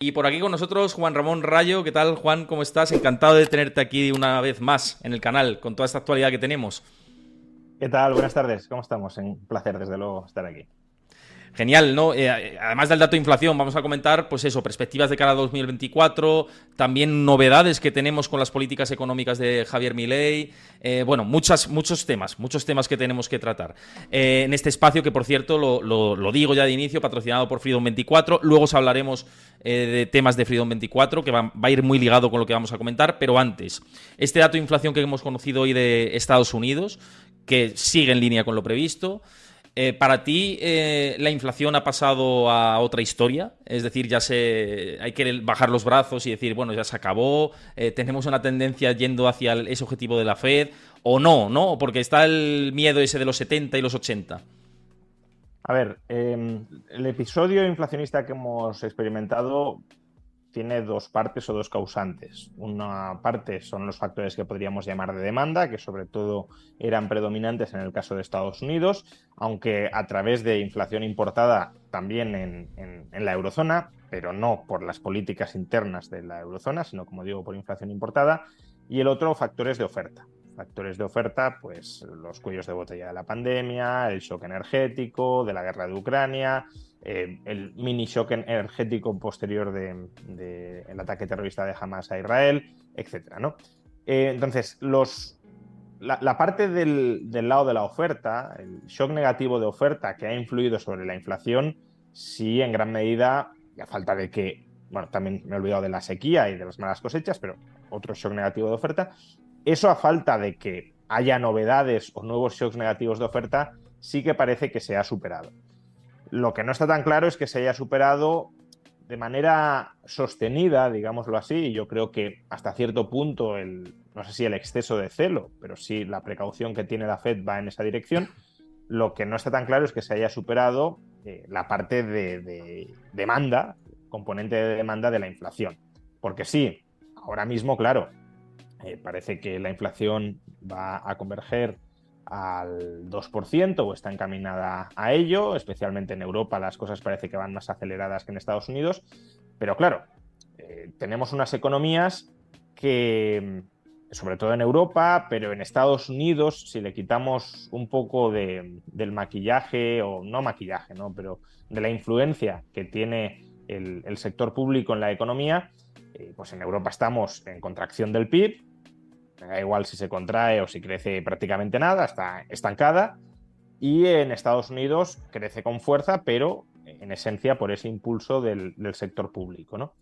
Y por aquí con nosotros Juan Ramón Rayo. ¿Qué tal, Juan? ¿Cómo estás? Encantado de tenerte aquí una vez más en el canal con toda esta actualidad que tenemos. ¿Qué tal? Buenas tardes. ¿Cómo estamos? Un placer, desde luego, estar aquí. Genial, ¿no? Eh, además del dato de inflación, vamos a comentar, pues eso, perspectivas de cara a 2024, también novedades que tenemos con las políticas económicas de Javier Milei, eh, bueno, muchas, muchos temas, muchos temas que tenemos que tratar. Eh, en este espacio, que por cierto, lo, digo ya de inicio, patrocinado por Freedom 24, luego os hablaremos de temas de Freedom 24, que va, va a ir muy ligado con lo que vamos a comentar, pero antes, este dato de inflación que hemos conocido hoy de Estados Unidos, que sigue en línea con lo previsto, eh, ¿Para ti eh, la inflación ha pasado a otra historia? Es decir, ya se hay que bajar los brazos y decir, bueno, ya se acabó, eh, tenemos una tendencia yendo hacia ese objetivo de la Fed, o no, ¿no? Porque está el miedo ese de los 70 y los 80. A ver, em, el episodio inflacionista que hemos experimentado tiene dos partes o dos causantes. Una parte son los factores que podríamos llamar de demanda, que sobre todo eran predominantes en el caso de Estados Unidos, aunque a través de inflación importada también en, la eurozona, pero no por las políticas internas de la eurozona, sino como digo, por inflación importada. Y el otro, factores de oferta. Factores de oferta, pues los cuellos de botella de la pandemia, el shock energético, de la guerra de Ucrania, eh, el mini shock energético posterior del de, ataque terrorista de Hamas a Israel, etc. Eh, entonces, los, la, parte del, lado de la oferta, el shock negativo de oferta que ha influido sobre la inflación, sí en gran medida, y a falta de que, bueno, también me he olvidado de la sequía y de las malas cosechas, pero otro shock negativo de oferta, eso a falta de que haya novedades o nuevos shocks negativos de oferta, sí que parece que se ha superado. Lo que no está tan claro es que se haya superado de manera sostenida, digámoslo así, y yo creo que hasta cierto punto el, no sé si el exceso de celo, pero sí la precaución que tiene la Fed va en esa dirección. Lo que no está tan claro es que se haya superado eh, la parte de, demanda, componente de demanda de la inflación. Porque sí, ahora mismo, claro, eh, parece que la inflación va a converger al 2% o está encaminada a ello, especialmente en Europa las cosas parece que van más aceleradas que en Estados Unidos, pero claro, eh, tenemos unas economías que, sobre todo en Europa, pero en Estados Unidos, si le quitamos un poco de, del maquillaje, o no maquillaje, ¿no? pero de la influencia que tiene el, sector público en la economía, eh, pues en Europa estamos en contracción del PIB, da igual si se contrae o si crece prácticamente nada, está estancada. Y en Estados Unidos crece con fuerza, pero en esencia por ese impulso del, sector público. ¿no?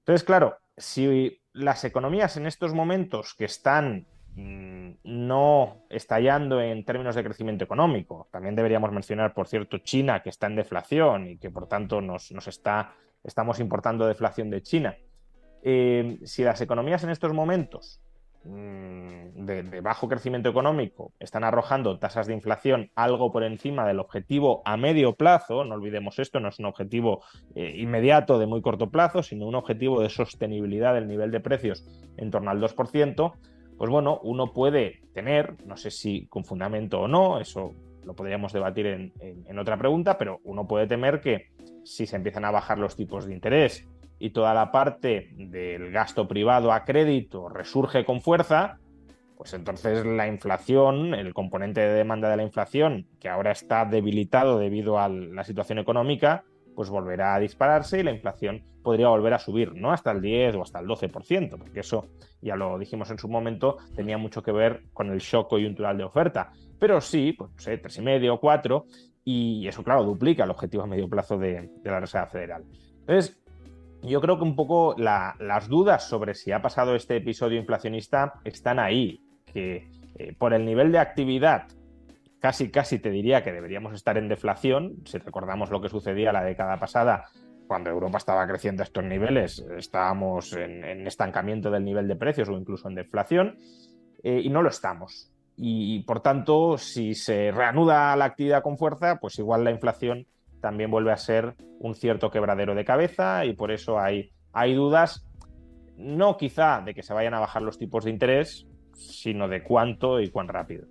Entonces, claro, si las economías en estos momentos que están mm, no estallando en términos de crecimiento económico, también deberíamos mencionar, por cierto, China, que está en deflación y que por tanto nos, está, estamos importando deflación de China. Eh, si las economías en estos momentos Mm, de, bajo crecimiento económico están arrojando tasas de inflación algo por encima del objetivo a medio plazo, no olvidemos esto, no es un objetivo eh, inmediato de muy corto plazo, sino un objetivo de sostenibilidad del nivel de precios en torno al 2%, pues bueno, uno puede tener, no sé si con fundamento o no, eso lo podríamos debatir en otra pregunta, pero uno puede temer que si se empiezan a bajar los tipos de interés, y toda la parte del gasto privado a crédito resurge con fuerza, pues entonces la inflación, el componente de demanda de la inflación, que ahora está debilitado debido a la situación económica, pues volverá a dispararse y la inflación podría volver a subir, no hasta el 10 o hasta el 12%, porque eso, ya lo dijimos en su momento, tenía mucho que ver con el shock coyuntural de oferta. Pero sí, pues no sé, 3,5 o 4, y eso, claro, duplica el objetivo a medio plazo de, de la Reserva Federal. Entonces, yo creo que un poco las dudas sobre si ha pasado este episodio inflacionista están ahí, que eh, por el nivel de actividad casi, casi te diría que deberíamos estar en deflación. Si recordamos lo que sucedía la década pasada, cuando Europa estaba creciendo a estos niveles, estábamos en, estancamiento del nivel de precios o incluso en deflación, eh, y no lo estamos. Y, por tanto, si se reanuda la actividad con fuerza, pues igual la inflación también vuelve a ser un cierto quebradero de cabeza y por eso hay, hay dudas, no quizá de que se vayan a bajar los tipos de interés, sino de cuánto y cuán rápido.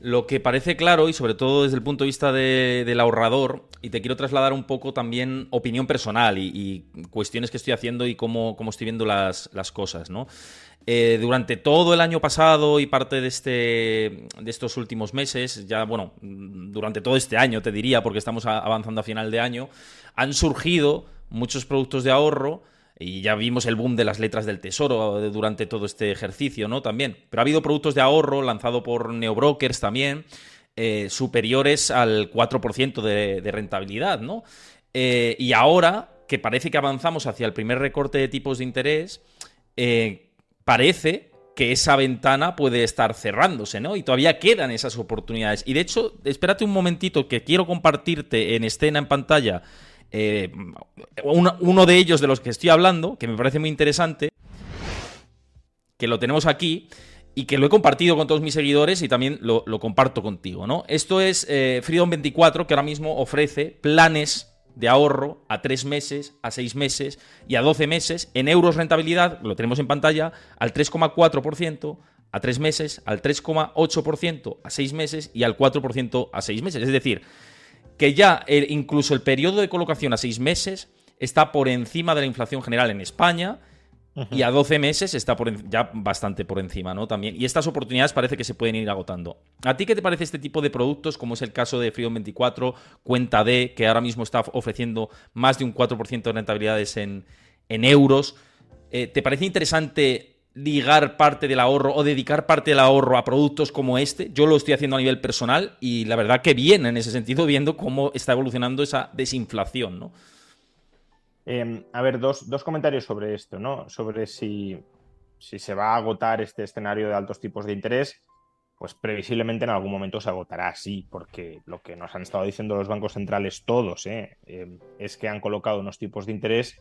Lo que parece claro, y sobre todo desde el punto de vista del ahorrador, y te quiero trasladar un poco también opinión personal y, cuestiones que estoy haciendo y cómo, cómo estoy viendo las, cosas, ¿no? Eh, durante todo el año pasado y parte de, este, de estos últimos meses, ya, bueno, durante todo este año, te diría, porque estamos avanzando a final de año, han surgido muchos productos de ahorro y ya vimos el boom de las letras del tesoro durante todo este ejercicio, ¿no? También. Pero ha habido productos de ahorro lanzado por neobrokers también, eh, superiores al 4% de, rentabilidad, ¿no? Eh, y ahora que parece que avanzamos hacia el primer recorte de tipos de interés, eh, parece que esa ventana puede estar cerrándose, ¿no? Y todavía quedan esas oportunidades. Y de hecho, espérate un momentito que quiero compartirte en escena, en pantalla, eh, uno, de ellos de los que estoy hablando, que me parece muy interesante, que lo tenemos aquí y que lo he compartido con todos mis seguidores y también lo, comparto contigo, ¿no? Esto es eh, Freedom24, que ahora mismo ofrece planes de ahorro a 3 meses, a 6 meses y a 12 meses en euros rentabilidad, lo tenemos en pantalla, al 3,4%, a 3 meses, al 3,8% a 6 meses y al 4% a 6 meses. Es decir, que ya incluso el periodo de colocación a seis meses está por encima de la inflación general en España y a 12 meses está por, ya bastante por encima, ¿no? También. Y estas oportunidades parece que se pueden ir agotando. ¿A ti qué te parece este tipo de productos, como es el caso de Freedom 24, Cuenta D, que ahora mismo está ofreciendo más de un 4% de rentabilidades en, euros? Eh, ¿Te parece interesante ligar parte del ahorro o dedicar parte del ahorro a productos como este. Yo lo estoy haciendo a nivel personal y la verdad que bien en ese sentido, viendo cómo está evolucionando esa desinflación, ¿no? Em, a ver, dos, comentarios sobre esto, ¿no? Sobre si, si se va a agotar este escenario de altos tipos de interés, pues previsiblemente en algún momento se agotará, sí, porque lo que nos han estado diciendo los bancos centrales todos ¿eh? Em, es que han colocado unos tipos de interés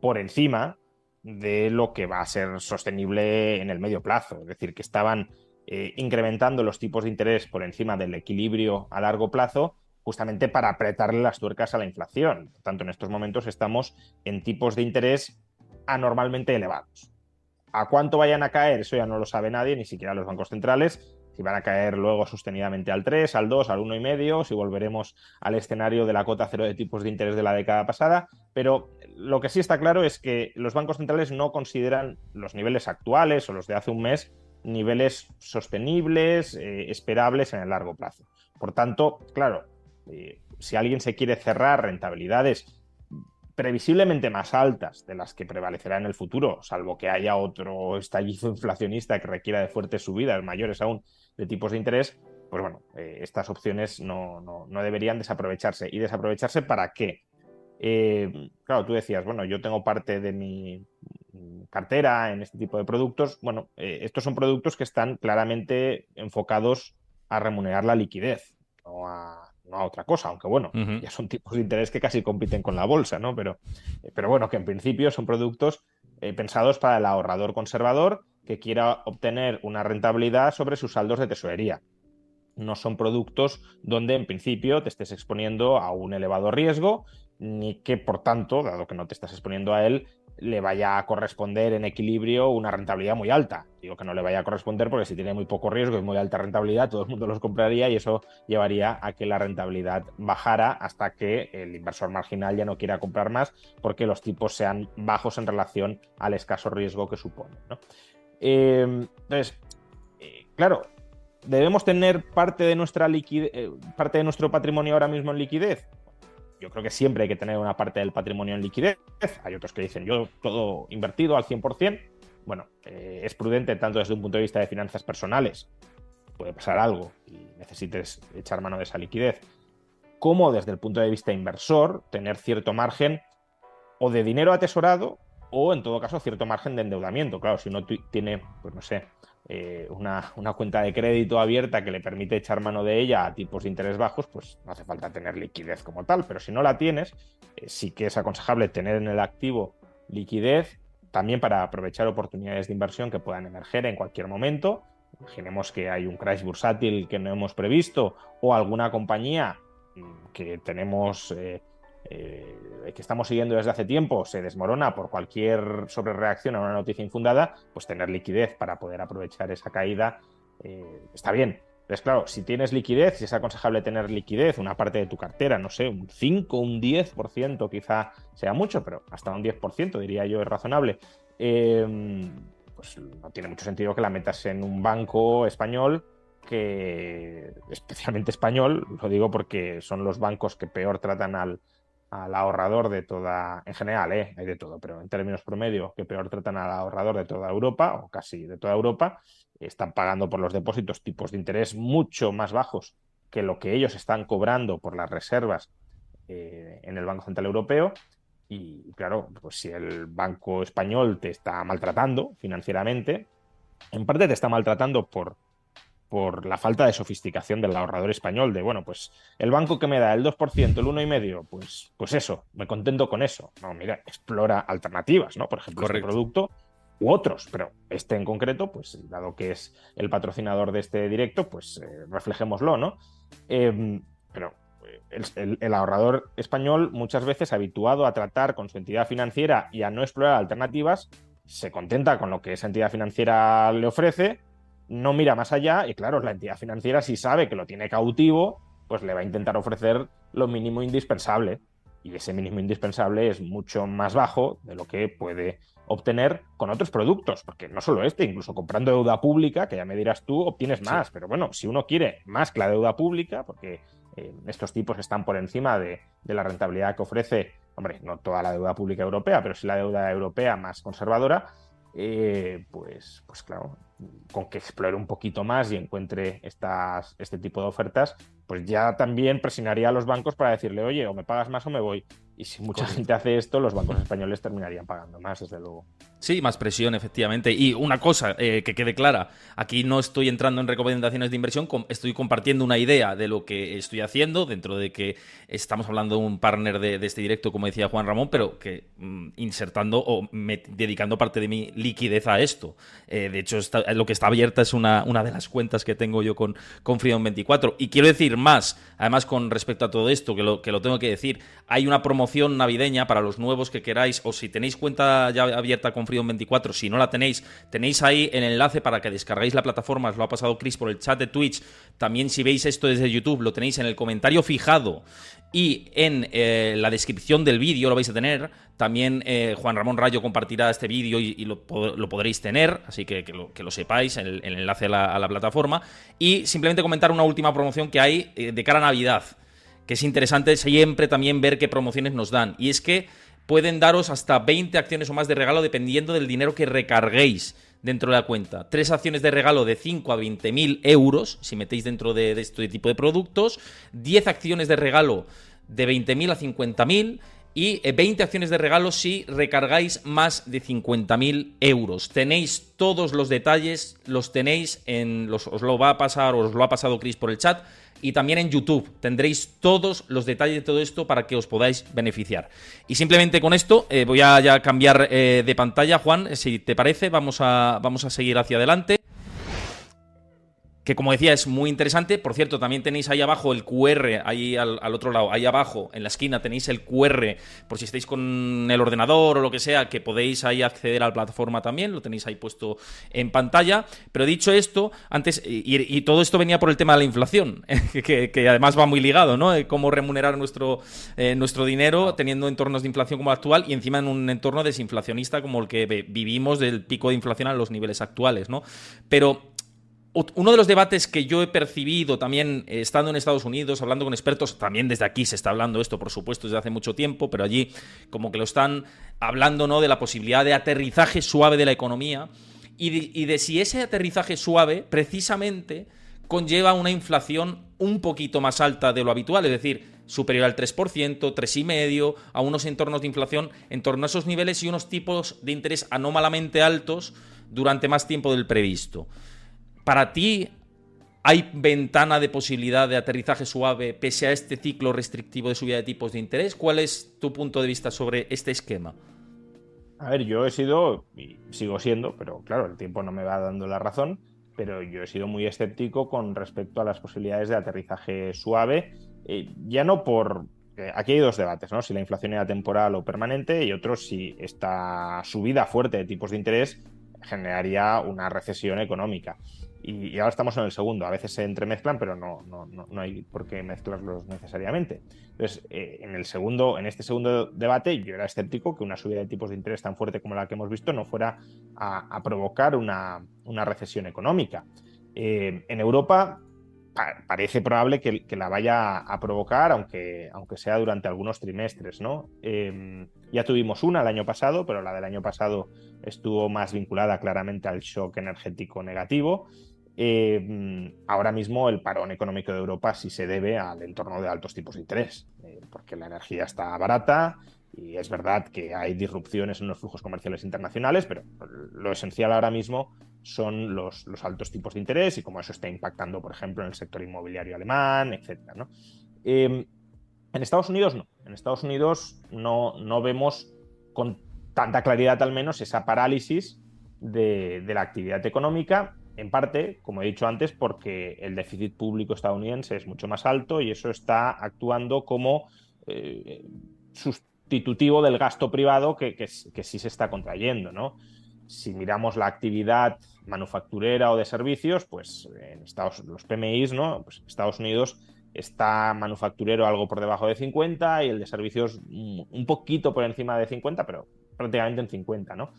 por encima de lo que va a ser sostenible en el medio plazo. Es decir, que estaban eh, incrementando los tipos de interés por encima del equilibrio a largo plazo justamente para apretarle las tuercas a la inflación. Por tanto, en estos momentos estamos en tipos de interés anormalmente elevados. ¿A cuánto vayan a caer? Eso ya no lo sabe nadie, ni siquiera los bancos centrales. Si van a caer luego sostenidamente al 3, al 2, al 1,5, si volveremos al escenario de la cota cero de tipos de interés de la década pasada. Pero lo que sí está claro es que los bancos centrales no consideran los niveles actuales o los de hace un mes niveles sostenibles, eh, esperables en el largo plazo. Por tanto, claro, eh, si alguien se quiere cerrar rentabilidades previsiblemente más altas de las que prevalecerá en el futuro, salvo que haya otro estallido inflacionista que requiera de fuertes subidas mayores aún de tipos de interés, pues bueno, eh, estas opciones no, no, deberían desaprovecharse. ¿Y desaprovecharse para qué? Eh, claro, tú decías, bueno, yo tengo parte de mi cartera en este tipo de productos. Bueno, eh, estos son productos que están claramente enfocados a remunerar la liquidez, no a, otra cosa, aunque bueno, ya son tipos de interés que casi compiten con la bolsa, ¿no? Pero, eh, pero bueno, que en principio son productos pensados para el ahorrador conservador que quiera obtener una rentabilidad sobre sus saldos de tesorería no son productos donde en principio te estés exponiendo a un elevado riesgo ni que, por tanto, dado que no te estás exponiendo a él, le vaya a corresponder en equilibrio una rentabilidad muy alta. Digo que no le vaya a corresponder porque si tiene muy poco riesgo y muy alta rentabilidad, todo el mundo los compraría y eso llevaría a que la rentabilidad bajara hasta que el inversor marginal ya no quiera comprar más porque los tipos sean bajos en relación al escaso riesgo que supone. Eh, entonces, eh, claro, debemos tener parte de nuestra liquidez, eh, parte de nuestro patrimonio ahora mismo en liquidez yo creo que siempre hay que tener una parte del patrimonio en liquidez. Hay otros que dicen, yo todo invertido al 100%. Bueno, eh, es prudente tanto desde un punto de vista de finanzas personales, puede pasar algo y necesites echar mano de esa liquidez, como desde el punto de vista inversor, tener cierto margen o de dinero atesorado o en todo caso cierto margen de endeudamiento. Claro, si uno tiene, pues no sé, eh, una, cuenta de crédito abierta que le permite echar mano de ella a tipos de interés bajos, pues no hace falta tener liquidez como tal. Pero si no la tienes, eh, sí que es aconsejable tener en el activo liquidez también para aprovechar oportunidades de inversión que puedan emerger en cualquier momento. Imaginemos que hay un crash bursátil que no hemos previsto o alguna compañía mm, que tenemos eh, eh, que estamos siguiendo desde hace tiempo se desmorona por cualquier sobrereacción a una noticia infundada, pues tener liquidez para poder aprovechar esa caída eh, está bien. Entonces, claro, si tienes liquidez, si es aconsejable tener liquidez, una parte de tu cartera, no sé, un 5, un 10%, quizá sea mucho, pero hasta un 10% diría yo es razonable. Em, pues no tiene mucho sentido que la metas en un banco español que, especialmente español, lo digo porque son los bancos que peor tratan al, al ahorrador de toda, en general, ¿eh? hay de todo, pero en términos promedio, que peor tratan al ahorrador de toda Europa, o casi de toda Europa, están pagando por los depósitos tipos de interés mucho más bajos que lo que ellos están cobrando por las reservas eh, en el Banco Central Europeo. Y claro, pues si el Banco Español te está maltratando financieramente, en parte te está maltratando por por la falta de sofisticación del ahorrador español, de bueno, pues el banco que me da el 2%, el 1,5%, pues, pues eso, me contento con eso. No, mira, explora alternativas, ¿no? Por ejemplo, este producto u otros, pero este en concreto, pues dado que es el patrocinador de este directo, pues eh, reflejémoslo, ¿no? Em, pero el, el, ahorrador español, muchas veces habituado a tratar con su entidad financiera y a no explorar alternativas, se contenta con lo que esa entidad financiera le ofrece no mira más allá y claro, la entidad financiera si sabe que lo tiene cautivo, pues le va a intentar ofrecer lo mínimo indispensable. Y ese mínimo indispensable es mucho más bajo de lo que puede obtener con otros productos, porque no solo este, incluso comprando deuda pública, que ya me dirás tú, obtienes más, pero bueno, si uno quiere más que la deuda pública, porque eh, estos tipos están por encima de, de, la rentabilidad que ofrece, hombre, no toda la deuda pública europea, pero sí la deuda europea más conservadora, eh, pues, pues claro, con que explore un poquito más y encuentre estas, este tipo de ofertas, pues ya también presionaría a los bancos para decirle, oye, o me pagas más o me voy. Y si mucha gente hace esto, los bancos españoles terminarían pagando más, desde luego. Sí, más presión, efectivamente. Y una cosa eh, que quede clara, aquí no estoy entrando en recomendaciones de inversión, estoy compartiendo una idea de lo que estoy haciendo, dentro de que estamos hablando de un partner de, este directo, como decía Juan Ramón, pero que mm, insertando o dedicando parte de mi liquidez a esto. Eh, de hecho, lo que está abierta es una, una de las cuentas que tengo yo con, con Freedom24. Y quiero decir más, además con respecto a todo esto, que lo, que lo tengo que decir, hay una promoción navideña para los nuevos que queráis, o si tenéis cuenta ya abierta con Freedom 24, si no la tenéis, tenéis ahí el enlace para que descargáis la plataforma, os lo ha pasado Chris por el chat de Twitch, también si veis esto desde YouTube, lo tenéis en el comentario fijado y en eh, la descripción del vídeo lo vais a tener. También eh, Juan Ramón Rayo compartirá este vídeo y, lo, podréis tener, así que lo, sepáis, el, el enlace a la, a la, plataforma. Y simplemente comentar una última promoción que hay eh, de cara a Navidad que es interesante siempre también ver qué promociones nos dan. Y es que pueden daros hasta 20 acciones o más de regalo dependiendo del dinero que recarguéis dentro de la cuenta. Tres acciones de regalo de 5 a 20 mil euros, si metéis dentro de, este tipo de productos. 10 acciones de regalo de 20 mil a 50 mil. Y 20 eh, acciones de regalo si recargáis más de 50.000 euros. Tenéis todos los detalles, los tenéis en. Los, os lo va a pasar, os lo ha pasado Chris por el chat y también en YouTube. Tendréis todos los detalles de todo esto para que os podáis beneficiar. Y simplemente con esto eh, voy a ya cambiar eh, de pantalla, Juan, si te parece, vamos a, vamos a seguir hacia adelante que como decía es muy interesante. Por cierto, también tenéis ahí abajo el QR, ahí al, otro lado, ahí abajo en la esquina tenéis el QR por si estáis con el ordenador o lo que sea, que podéis ahí acceder a la plataforma también, lo tenéis ahí puesto en pantalla. Pero dicho esto, antes, y, todo esto venía por el tema de la inflación, que, además va muy ligado, ¿no? Eh, cómo remunerar nuestro, eh, nuestro dinero teniendo entornos de inflación como el actual y encima en un entorno desinflacionista como el que vivimos del pico de inflación a los niveles actuales, ¿no? Pero uno de los debates que yo he percibido también eh, estando en Estados Unidos, hablando con expertos, también desde aquí se está hablando esto, por supuesto, desde hace mucho tiempo, pero allí como que lo están hablando, ¿no? De la posibilidad de aterrizaje suave de la economía y de, si ese aterrizaje suave precisamente conlleva una inflación un poquito más alta de lo habitual, es decir, superior al 3%, 3,5%, a unos entornos de inflación en torno a esos niveles y unos tipos de interés anómalamente altos durante más tiempo del previsto. Para ti, ¿hay ventana de posibilidad de aterrizaje suave pese a este ciclo restrictivo de subida de tipos de interés? ¿Cuál es tu punto de vista sobre este esquema? A ver, yo he sido, y sigo siendo, pero claro, el tiempo no me va dando la razón, pero yo he sido muy escéptico con respecto a las posibilidades de aterrizaje suave, eh, ya no por... Aquí hay dos debates, ¿no? Si la inflación era temporal o permanente y otro si esta subida fuerte de tipos de interés generaría una recesión económica. Y, ahora estamos en el segundo. A veces se entremezclan, pero no, no, no, hay por qué mezclarlos necesariamente. Entonces, eh, en el segundo, en este segundo debate, yo era escéptico que una subida de tipos de interés tan fuerte como la que hemos visto no fuera a, provocar una, recesión económica. Eh, en Europa parece probable que, la vaya a provocar, aunque, aunque sea durante algunos trimestres, ¿no? Em, ya tuvimos una el año pasado, pero la del año pasado estuvo más vinculada claramente al shock energético negativo. Eh, ahora mismo el parón económico de Europa sí se debe al entorno de altos tipos de interés, eh, porque la energía está barata y es verdad que hay disrupciones en los flujos comerciales internacionales, pero lo esencial ahora mismo son los, altos tipos de interés y cómo eso está impactando, por ejemplo, en el sector inmobiliario alemán, etc. Em, en Estados Unidos no. En Estados Unidos no, no vemos con tanta claridad al menos esa parálisis de la actividad económica en parte, como he dicho antes, porque el déficit público estadounidense es mucho más alto y eso está actuando como eh, sustitutivo del gasto privado que, sí se está contrayendo. ¿no? Si miramos la actividad manufacturera o de servicios, pues en Estados, los PMIs, ¿no? Pues Estados Unidos está manufacturero algo por debajo de 50 y el de servicios un poquito por encima de 50, pero prácticamente en 50, ¿no?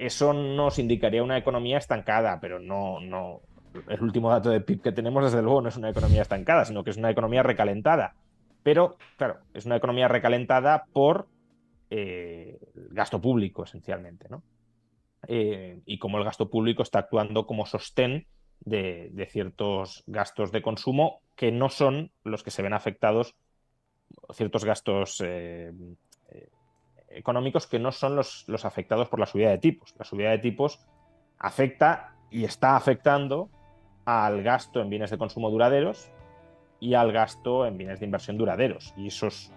Eso nos indicaría una economía estancada, pero no, no. El último dato de PIB que tenemos, desde luego, no es una economía estancada, sino que es una economía recalentada. Pero, claro, es una economía recalentada por eh, gasto público, esencialmente, ¿no? Eh, y como el gasto público está actuando como sostén de, ciertos gastos de consumo que no son los que se ven afectados, ciertos gastos eh, económicos que no son los, los afectados por la subida de tipos. La subida de tipos afecta y está afectando al gasto en bienes de consumo duraderos y al gasto en bienes de inversión duraderos. Y esos,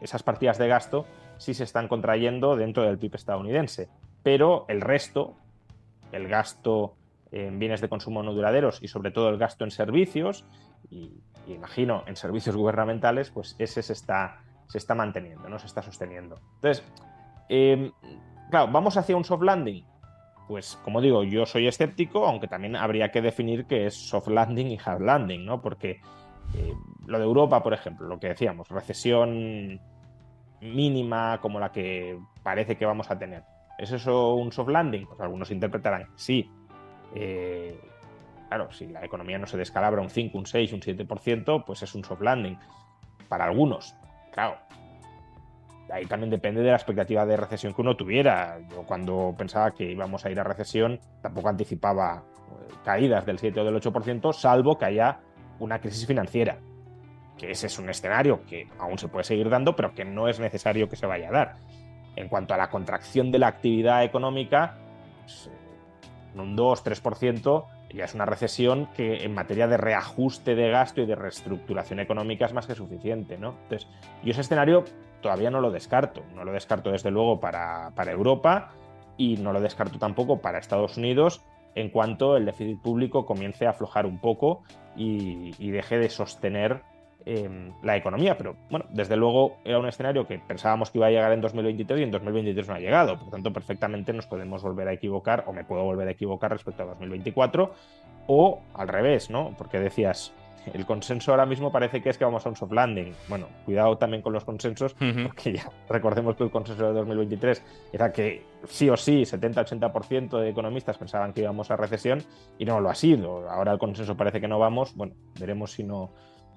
esas partidas de gasto sí se están contrayendo dentro del PIB estadounidense. Pero el resto, el gasto en bienes de consumo no duraderos y sobre todo el gasto en servicios, y, y imagino en servicios gubernamentales, pues ese se está, se está manteniendo, no se está sosteniendo. Entonces, em, claro, ¿vamos hacia un soft landing? Pues como digo, yo soy escéptico, aunque también habría que definir qué es soft landing y hard landing, ¿no? Porque eh, lo de Europa, por ejemplo, lo que decíamos, recesión mínima como la que parece que vamos a tener. ¿Es eso un soft landing? Pues algunos interpretarán sí. Eh, claro, si la economía no se descalabra un 5, un 6, un 7%, pues es un soft landing. Para algunos, claro, ahí también depende de la expectativa de recesión que uno tuviera. Yo cuando pensaba que íbamos a ir a recesión, tampoco anticipaba eh, caídas del 7 o del 8%, salvo que haya una crisis financiera. Que ese es un escenario que aún se puede seguir dando, pero que no es necesario que se vaya a dar. En cuanto a la contracción de la actividad económica, pues, un 2-3% ya es una recesión que en materia de reajuste de gasto y de reestructuración económica es más que suficiente, ¿no? Entonces, yo ese escenario todavía no lo descarto. No lo descarto desde luego para, Europa y no lo descarto tampoco para Estados Unidos en cuanto el déficit público comience a aflojar un poco y, deje de sostener em, la economía. Pero bueno, desde luego era un escenario que pensábamos que iba a llegar en 2023 y en 2023 no ha llegado. Por tanto, perfectamente nos podemos volver a equivocar o me puedo volver a equivocar respecto a 2024 o al revés, ¿no? Porque decías, el consenso ahora mismo parece que es que vamos a un soft landing. Bueno, cuidado también con los consensos, porque ya recordemos que el consenso de 2023 era que sí o sí 70-80% de economistas pensaban que íbamos a recesión y no lo ha sido. Ahora el consenso parece que no vamos. Bueno, veremos si no,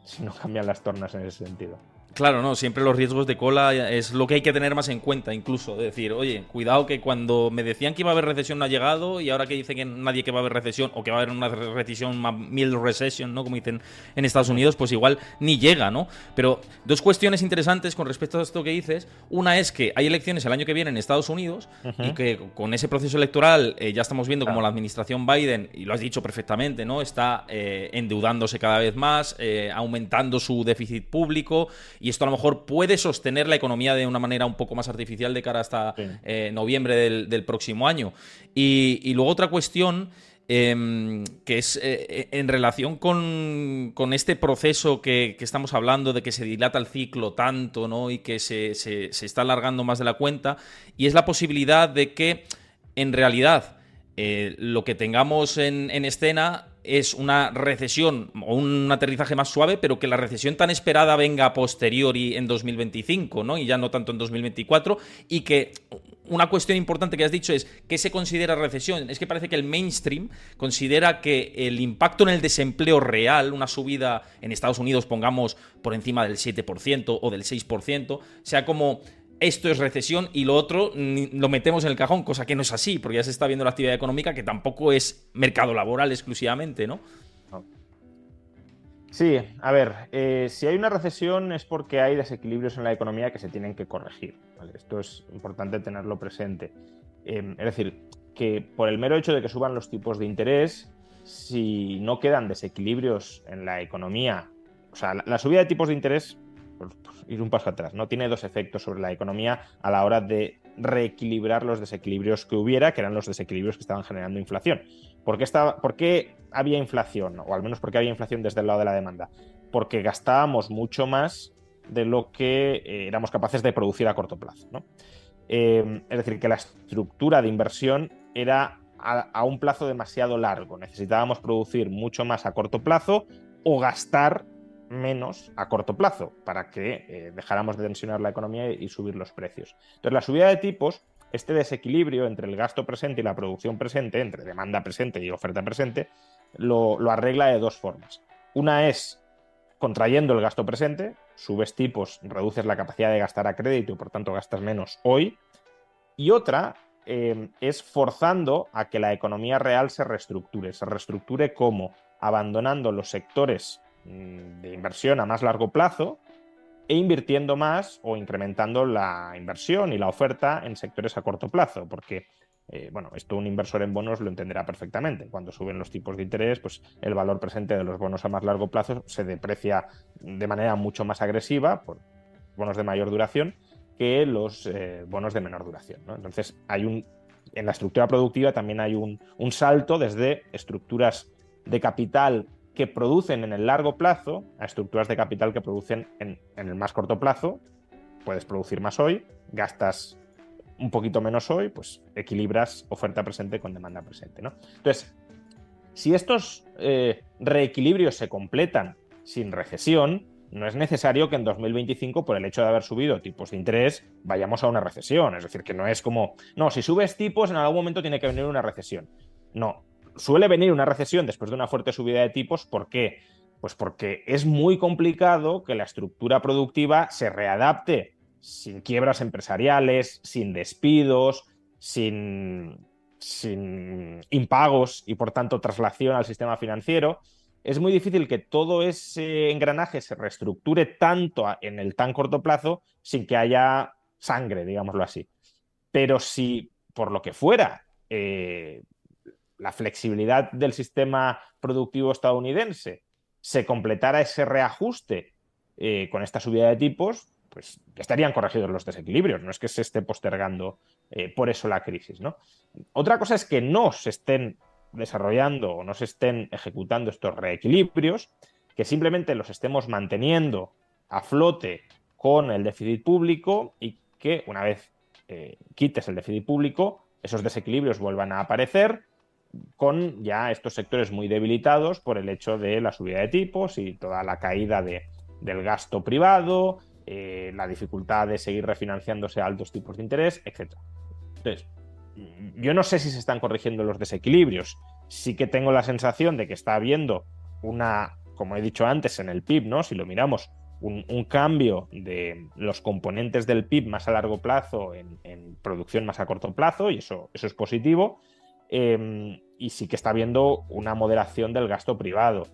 si no cambian las tornas en ese sentido. Claro, no, siempre los riesgos de cola es lo que hay que tener más en cuenta, incluso. decir, oye, cuidado que cuando me decían que iba a haber recesión no ha llegado y ahora que dice que nadie que va a haber recesión o que va a haber una recesión, mil recession, ¿no? Como dicen en Estados Unidos, pues igual ni llega, ¿no? Pero dos cuestiones interesantes con respecto a esto que dices. Una es que hay elecciones el año que viene en Estados Unidos y que con ese proceso electoral eh, ya estamos viendo como la administración Biden, y lo has dicho perfectamente, ¿no? Está eh, endeudándose cada vez más, eh, aumentando su déficit público y esto a lo mejor puede sostener la economía de una manera un poco más artificial de cara hasta eh, noviembre del, próximo año. Y, luego otra cuestión... Em, que es eh, en relación con, este proceso que, estamos hablando de que se dilata el ciclo tanto ¿no? y que se, está alargando más de la cuenta, y es la posibilidad de que en realidad eh, lo que tengamos en, en escena es una recesión o un aterrizaje más suave, pero que la recesión tan esperada venga a posteriori en 2025, ¿no? Y ya no tanto en 2024, y que una cuestión importante que has dicho es ¿qué se considera recesión? Es que parece que el mainstream considera que el impacto en el desempleo real, una subida en Estados Unidos, pongamos por encima del 7% o del 6%, sea como esto es recesión y lo otro lo metemos en el cajón, cosa que no es así, porque ya se está viendo la actividad económica que tampoco es mercado laboral exclusivamente, ¿no? Sí, a ver, eh, si hay una recesión es porque hay desequilibrios en la economía que se tienen que corregir. Esto es importante tenerlo presente. Em, es decir, que por el mero hecho de que suban los tipos de interés, si no quedan desequilibrios en la economía, o sea, la subida de tipos de interés ir un paso atrás, ¿no? Tiene dos efectos sobre la economía a la hora de reequilibrar los desequilibrios que hubiera, que eran los desequilibrios que estaban generando inflación. ¿Por qué, estaba, ¿Por qué había inflación? O al menos porque había inflación desde el lado de la demanda. Porque gastábamos mucho más de lo que eh, éramos capaces de producir a corto plazo. Eh, es decir, que la estructura de inversión era a, un plazo demasiado largo. Necesitábamos producir mucho más a corto plazo o gastar menos a corto plazo para que eh, dejáramos de tensionar la economía y subir los precios. Entonces, la subida de tipos, este desequilibrio entre el gasto presente y la producción presente, entre demanda presente y oferta presente, lo, arregla de dos formas. Una es contrayendo el gasto presente, subes tipos, reduces la capacidad de gastar a crédito y por tanto gastas menos hoy. Y otra eh, es forzando a que la economía real se reestructure. Se reestructure como abandonando los sectores de inversión a más largo plazo e invirtiendo más o incrementando la inversión y la oferta en sectores a corto plazo, porque eh, bueno, esto un inversor en bonos lo entenderá perfectamente. Cuando suben los tipos de interés, pues el valor presente de los bonos a más largo plazo se deprecia de manera mucho más agresiva por bonos de mayor duración que los eh, bonos de menor duración. Entonces, hay un en la estructura productiva también hay un salto desde estructuras de capital que producen en el largo plazo a estructuras de capital que producen en, el más corto plazo. Puedes producir más hoy, gastas un poquito menos hoy, pues equilibras oferta presente con demanda presente. ¿no? Entonces, si estos eh, reequilibrios se completan sin recesión, no es necesario que en 2025, por el hecho de haber subido tipos de interés, vayamos a una recesión. Es decir, que no es como, no, si subes tipos, en algún momento tiene que venir una recesión. No, suele venir una recesión después de una fuerte subida de tipos. ¿Por qué? Pues porque es muy complicado que la estructura productiva se readapte sin quiebras empresariales, sin despidos, sin, impagos y por tanto traslación al sistema financiero. Es muy difícil que todo ese engranaje se reestructure tanto en el tan corto plazo sin que haya sangre, digámoslo así. Pero si por lo que fuera eh, la flexibilidad del sistema productivo estadounidense se completara ese reajuste eh, con esta subida de tipos, pues estarían corregidos los desequilibrios, no es que se esté postergando eh, por eso la crisis. Otra cosa es que no se estén desarrollando o no se estén ejecutando estos reequilibrios, que simplemente los estemos manteniendo a flote con el déficit público y que una vez eh, quites el déficit público, esos desequilibrios vuelvan a aparecer con ya estos sectores muy debilitados por el hecho de la subida de tipos y toda la caída del gasto privado, eh, la dificultad de seguir refinanciándose a altos tipos de interés, etc. Entonces, yo no sé si se están corrigiendo los desequilibrios. Sí que tengo la sensación de que está habiendo una, como he dicho antes en el PIB, ¿no? Si lo miramos, un, cambio de los componentes del PIB más a largo plazo en, producción más a corto plazo, y eso, eso es positivo. Em, y sí que está habiendo una moderación del gasto privado.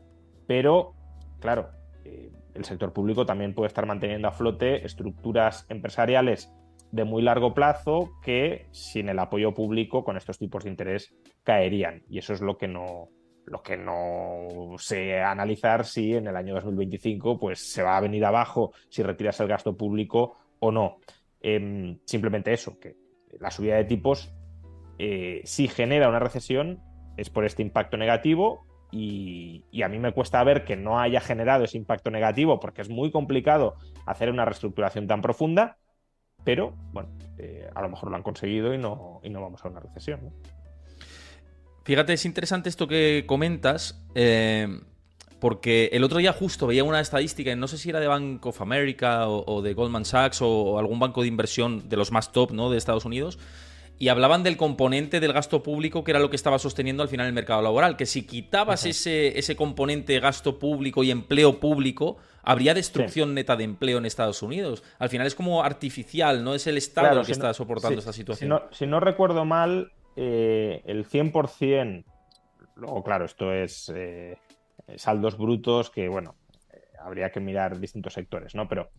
Pero, claro, eh, el sector público también puede estar manteniendo a flote estructuras empresariales de muy largo plazo que sin el apoyo público con estos tipos de interés caerían. Y eso es lo que no, lo que no sé analizar si en el año 2025 pues, se va a venir abajo si retiras el gasto público o no. Em, simplemente eso, que la subida de tipos eh, si genera una recesión es por este impacto negativo y, a mí me cuesta ver que no haya generado ese impacto negativo porque es muy complicado hacer una reestructuración tan profunda, pero bueno, eh, a lo mejor lo han conseguido y no, y no vamos a una recesión. Fíjate, es interesante esto que comentas, eh, porque el otro día justo veía una estadística, no sé si era de Bank of America o, de Goldman Sachs o, algún banco de inversión de los más top ¿no? de Estados Unidos, y hablaban del componente del gasto público que era lo que estaba sosteniendo al final el mercado laboral, que si quitabas ese, ese componente gasto público y empleo público, habría destrucción neta de empleo en Estados Unidos. Al final es como artificial, no es el Estado el que está soportando esta situación. Si no, recuerdo mal, eh, el 100%, luego claro, esto es eh, saldos brutos que, bueno, eh, habría que mirar distintos sectores, ¿no? Pero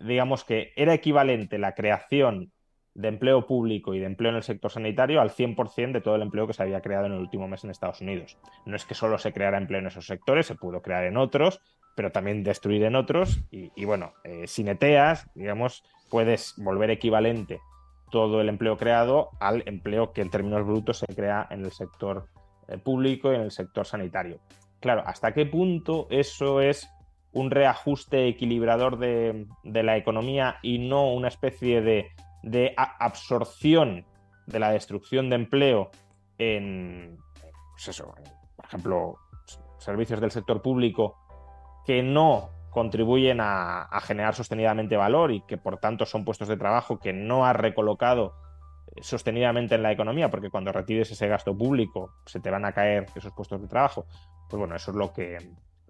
digamos que era equivalente la creación de empleo público y de empleo en el sector sanitario al 100% de todo el empleo que se había creado en el último mes en Estados Unidos. No es que solo se creara empleo en esos sectores, se pudo crear en otros, pero también destruir en otros. Y, bueno, eh, si neteas, digamos, puedes volver equivalente todo el empleo creado al empleo que en términos brutos se crea en el sector eh, público y en el sector sanitario. Claro, ¿hasta qué punto eso es un reajuste equilibrador de, la economía y no una especie de, de absorción de la destrucción de empleo en, pues eso, por ejemplo, servicios del sector público que no contribuyen a, generar sostenidamente valor y que por tanto son puestos de trabajo que no has recolocado eh, sostenidamente en la economía, porque cuando retires ese gasto público se te van a caer esos puestos de trabajo. Pues bueno, eso es lo que,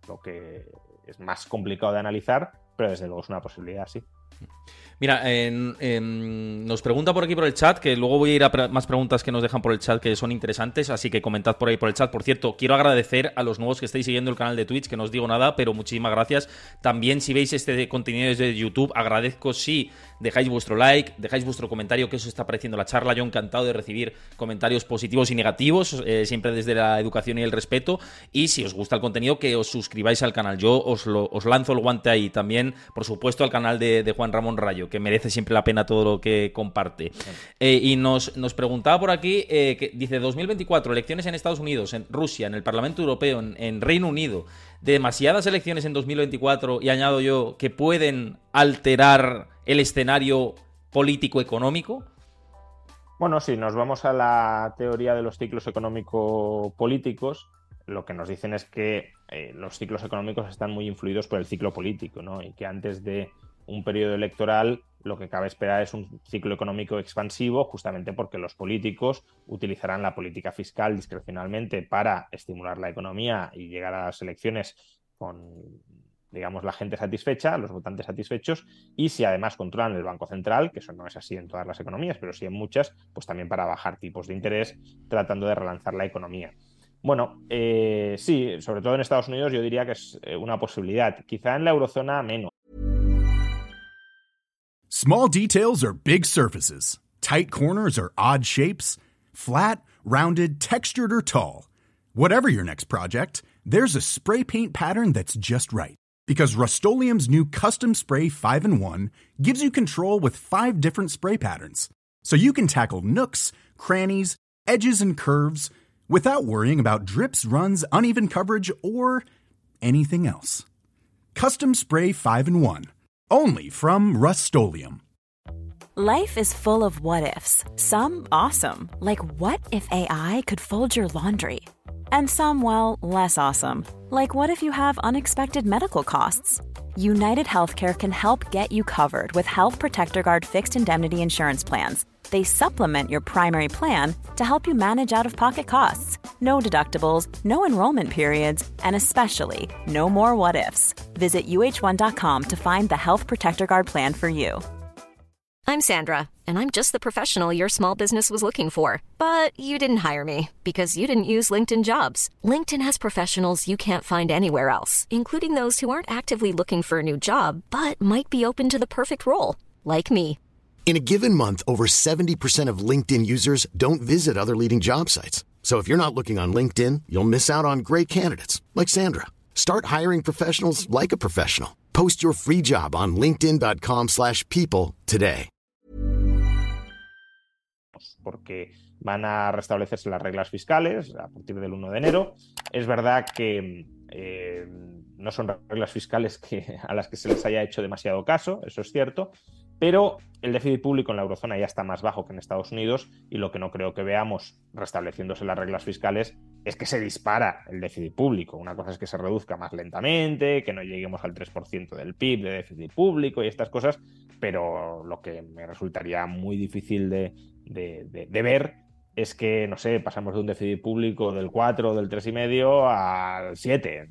lo que es más complicado de analizar, pero desde luego es una posibilidad, sí. Mira, nos pregunta por aquí por el chat, que luego voy a ir a más preguntas que nos dejan por el chat que son interesantes, así que comentad por ahí por el chat. Por cierto, quiero agradecer a los nuevos que estáis siguiendo el canal de Twitch, que no os digo nada, pero muchísimas gracias. También si veis este contenido desde YouTube, agradezco si dejáis vuestro like, dejáis vuestro comentario, que os está pareciendo la charla. Yo encantado de recibir comentarios positivos y negativos, eh, siempre desde la educación y el respeto. Y si os gusta el contenido, que os suscribáis al canal. Yo os, os lanzo el guante ahí. También, por supuesto, al canal de, Juan Ramón Rayo que merece siempre la pena todo lo que comparte. Eh, y nos, nos, preguntaba por aquí, eh, que dice 2024, elecciones en Estados Unidos, en Rusia, en el Parlamento Europeo, en, Reino Unido, demasiadas elecciones en 2024 y añado yo que pueden alterar el escenario político-económico. Bueno, si nos vamos a la teoría de los ciclos económico-políticos, lo que nos dicen es que eh, los ciclos económicos están muy influidos por el ciclo político, ¿no? Y que antes de un periodo electoral lo que cabe esperar es un ciclo económico expansivo, justamente porque los políticos utilizarán la política fiscal discrecionalmente para estimular la economía y llegar a las elecciones con, digamos, la gente satisfecha, los votantes satisfechos, y si además controlan el Banco Central, que eso no es así en todas las economías, pero sí en muchas, pues también para bajar tipos de interés, tratando de relanzar la economía. Bueno, eh, sí, sobre todo en Estados Unidos yo diría que es eh, una posibilidad. Quizá en la eurozona menos. Small details are big surfaces. Tight corners are odd shapes. Flat, rounded, textured, or tall. Whatever your next project, there's a spray paint pattern that's just right. Because Rust new Custom Spray 5 in 1 gives you control with five different spray patterns. So you can tackle nooks, crannies, edges, and curves without worrying about drips, runs, uneven coverage, or anything else. Custom Spray 5 in 1 Only from Rustolium. Life is full of what ifs. Some awesome, like what if AI could fold your laundry? And some, well, less awesome, like what if you have unexpected medical costs? United Healthcare can help get you covered with Health Protector Guard fixed indemnity insurance plans. They supplement your primary plan to help you manage out of pocket costs no deductibles, no enrollment periods, and especially no more what ifs. Visit uh1.com to find the Health Protector Guard plan for you. I'm Sandra, and I'm just the professional your small business was looking for. But you didn't hire me because you didn't use LinkedIn jobs. LinkedIn has professionals you can't find anywhere else, including those who aren't actively looking for a new job but might be open to the perfect role, like me. In a given month, over 70% of LinkedIn users don't visit other leading job sites. So if you're not looking on LinkedIn, you'll miss out on great candidates like Sandra. Start hiring professionals like a professional. Post your free job on linkedin.com/people today. Porque van a restablecerse las reglas fiscales a partir del 1 de enero. Es verdad que eh, no son reglas fiscales que, a las que se les haya hecho demasiado caso, eso es cierto, pero el déficit público en la eurozona ya está más bajo que en Estados Unidos y lo que no creo que veamos restableciéndose las reglas fiscales es que se dispara el déficit público. Una cosa es que se reduzca más lentamente, que no lleguemos al 3% del PIB de déficit público y estas cosas, pero lo que me resultaría muy difícil de, ver es que, no sé, pasamos de un déficit público del 4 o del 3,5 al 7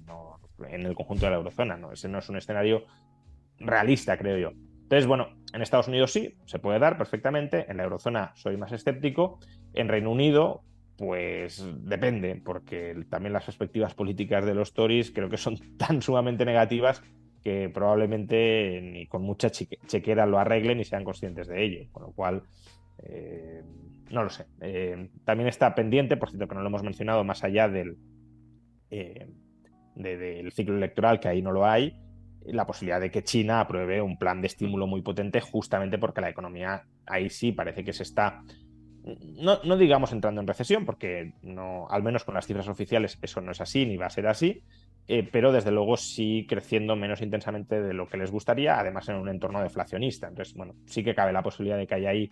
en el conjunto de la eurozona. ¿no? Ese no es un escenario realista, creo yo. Entonces, bueno, en Estados Unidos sí, se puede dar perfectamente. En la eurozona soy más escéptico. En Reino Unido, pues depende, porque también las perspectivas políticas de los Tories creo que son tan sumamente negativas que probablemente ni con mucha chequera lo arreglen y sean conscientes de ello. Con lo cual, eh, no lo sé. Eh, también está pendiente, por cierto que no lo hemos mencionado, más allá del, eh, del ciclo electoral, que ahí no lo hay, la posibilidad de que China apruebe un plan de estímulo muy potente justamente porque la economía ahí sí parece que se está, no, no, digamos entrando en recesión, porque no, al menos con las cifras oficiales eso no es así ni va a ser así, eh, pero desde luego sí creciendo menos intensamente de lo que les gustaría, además en un entorno deflacionista. Entonces, bueno, sí que cabe la posibilidad de que haya ahí,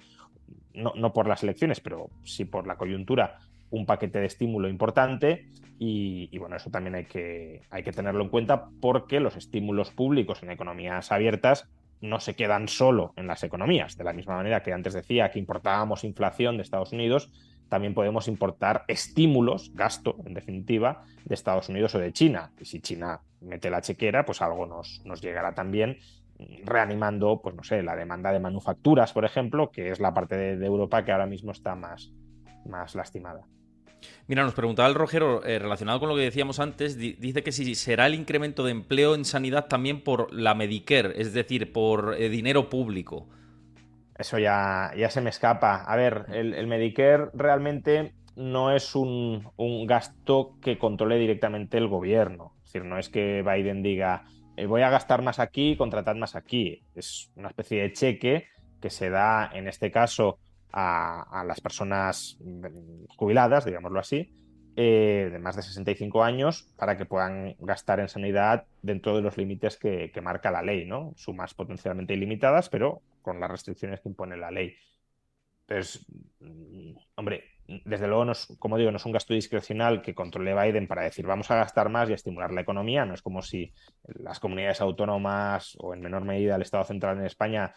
no, no por las elecciones, pero sí por la coyuntura, un paquete de estímulo importante y, bueno, eso también hay que, hay que tenerlo en cuenta porque los estímulos públicos en economías abiertas no se quedan solo en las economías. De la misma manera que antes decía que importábamos inflación de Estados Unidos, también podemos importar estímulos, gasto, en definitiva, de Estados Unidos o de China. Y si China mete la chequera, pues algo nos, nos llegará también reanimando, pues no sé, la demanda de manufacturas, por ejemplo, que es la parte de, de Europa que ahora mismo está más, más lastimada. Mira, nos preguntaba el Rogero, eh, relacionado con lo que decíamos antes, dice que si será el incremento de empleo en sanidad también por la Medicare, es decir, por eh, dinero público. Eso ya, ya se me escapa. A ver, el, Medicare realmente no es un, gasto que controle directamente el gobierno. Es decir, no es que Biden diga, eh, voy a gastar más aquí, contratad más aquí. Es una especie de cheque que se da, en este caso, a, las personas jubiladas, digámoslo así, eh, de más de 65 años para que puedan gastar en sanidad dentro de los límites que, marca la ley, ¿no? Sumas potencialmente ilimitadas, pero con las restricciones que impone la ley. Entonces, mm, hombre, desde luego, no como digo, no es un gasto discrecional que controle Biden para decir vamos a gastar más y estimular la economía. No es como si las comunidades autónomas o en menor medida el Estado central en España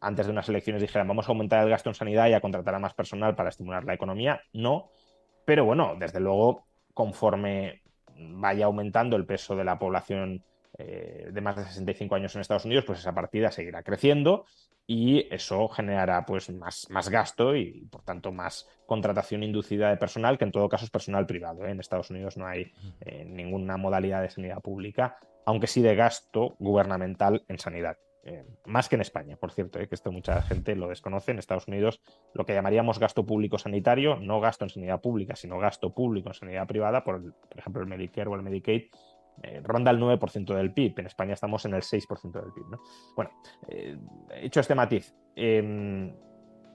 antes de unas elecciones dijeran vamos a aumentar el gasto en sanidad y a contratar a más personal para estimular la economía. No. Pero bueno, desde luego, conforme vaya aumentando el peso de la población eh, de más de 65 años en Estados Unidos, pues esa partida seguirá creciendo y eso generará pues más, más gasto y por tanto más contratación inducida de personal, que en todo caso es personal privado. ¿eh? En Estados Unidos no hay eh, ninguna modalidad de sanidad pública, aunque sí de gasto gubernamental en sanidad. Más que en España, por cierto, que esto mucha gente lo desconoce. En Estados Unidos lo que llamaríamos gasto público sanitario, no gasto en sanidad pública, sino gasto público en sanidad privada, por, por ejemplo el Medicare o el Medicaid, eh, ronda el 9% del PIB. En España estamos en el 6% del PIB. ¿no? Bueno, eh, hecho este matiz, em,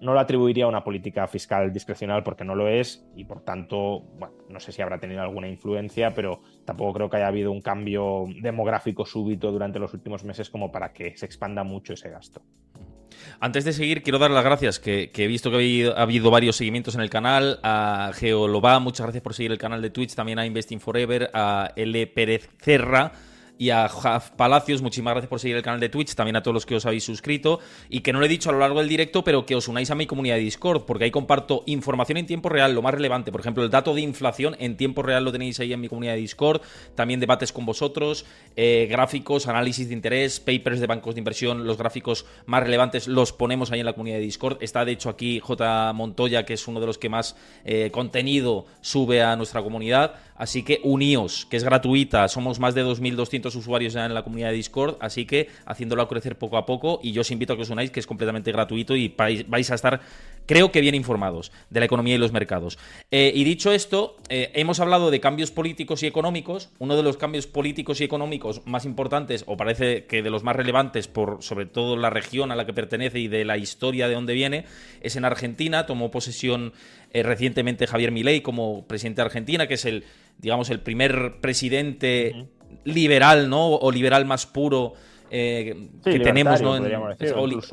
no lo atribuiría a una política fiscal discrecional porque no lo es y por tanto, bueno, no sé si habrá tenido alguna influencia, pero tampoco creo que haya habido un cambio demográfico súbito durante los últimos meses como para que se expanda mucho ese gasto. Antes de seguir, quiero dar las gracias, que, he visto que ha habido, varios seguimientos en el canal. A Geoloba, muchas gracias por seguir el canal de Twitch. También a Investing Forever, a L. Pérez Cerra. Y a Jaf Palacios, muchísimas gracias por seguir el canal de Twitch, también a todos los que os habéis suscrito y que no lo he dicho a lo largo del directo, pero que os unáis a mi comunidad de Discord, porque ahí comparto información en tiempo real, lo más relevante, por ejemplo, el dato de inflación en tiempo real lo tenéis ahí en mi comunidad de Discord, también debates con vosotros, eh, gráficos, análisis de interés, papers de bancos de inversión, los gráficos más relevantes los ponemos ahí en la comunidad de Discord. Está de hecho aquí J. Montoya, que es uno de los que más eh, contenido sube a nuestra comunidad. Así que uníos, que es gratuita. Somos más de 2.200 usuarios ya en la comunidad de Discord, así que haciéndolo crecer poco a poco. Y yo os invito a que os unáis, que es completamente gratuito y vais a estar, creo que bien informados de la economía y los mercados. Eh, y dicho esto, eh, hemos hablado de cambios políticos y económicos. Uno de los cambios políticos y económicos más importantes, o parece que de los más relevantes, por sobre todo la región a la que pertenece y de la historia de dónde viene, es en Argentina. Tomó posesión eh, recientemente Javier Milei como presidente de Argentina, que es el digamos, el primer presidente liberal, ¿no? O liberal más puro eh, que tenemos, ¿no?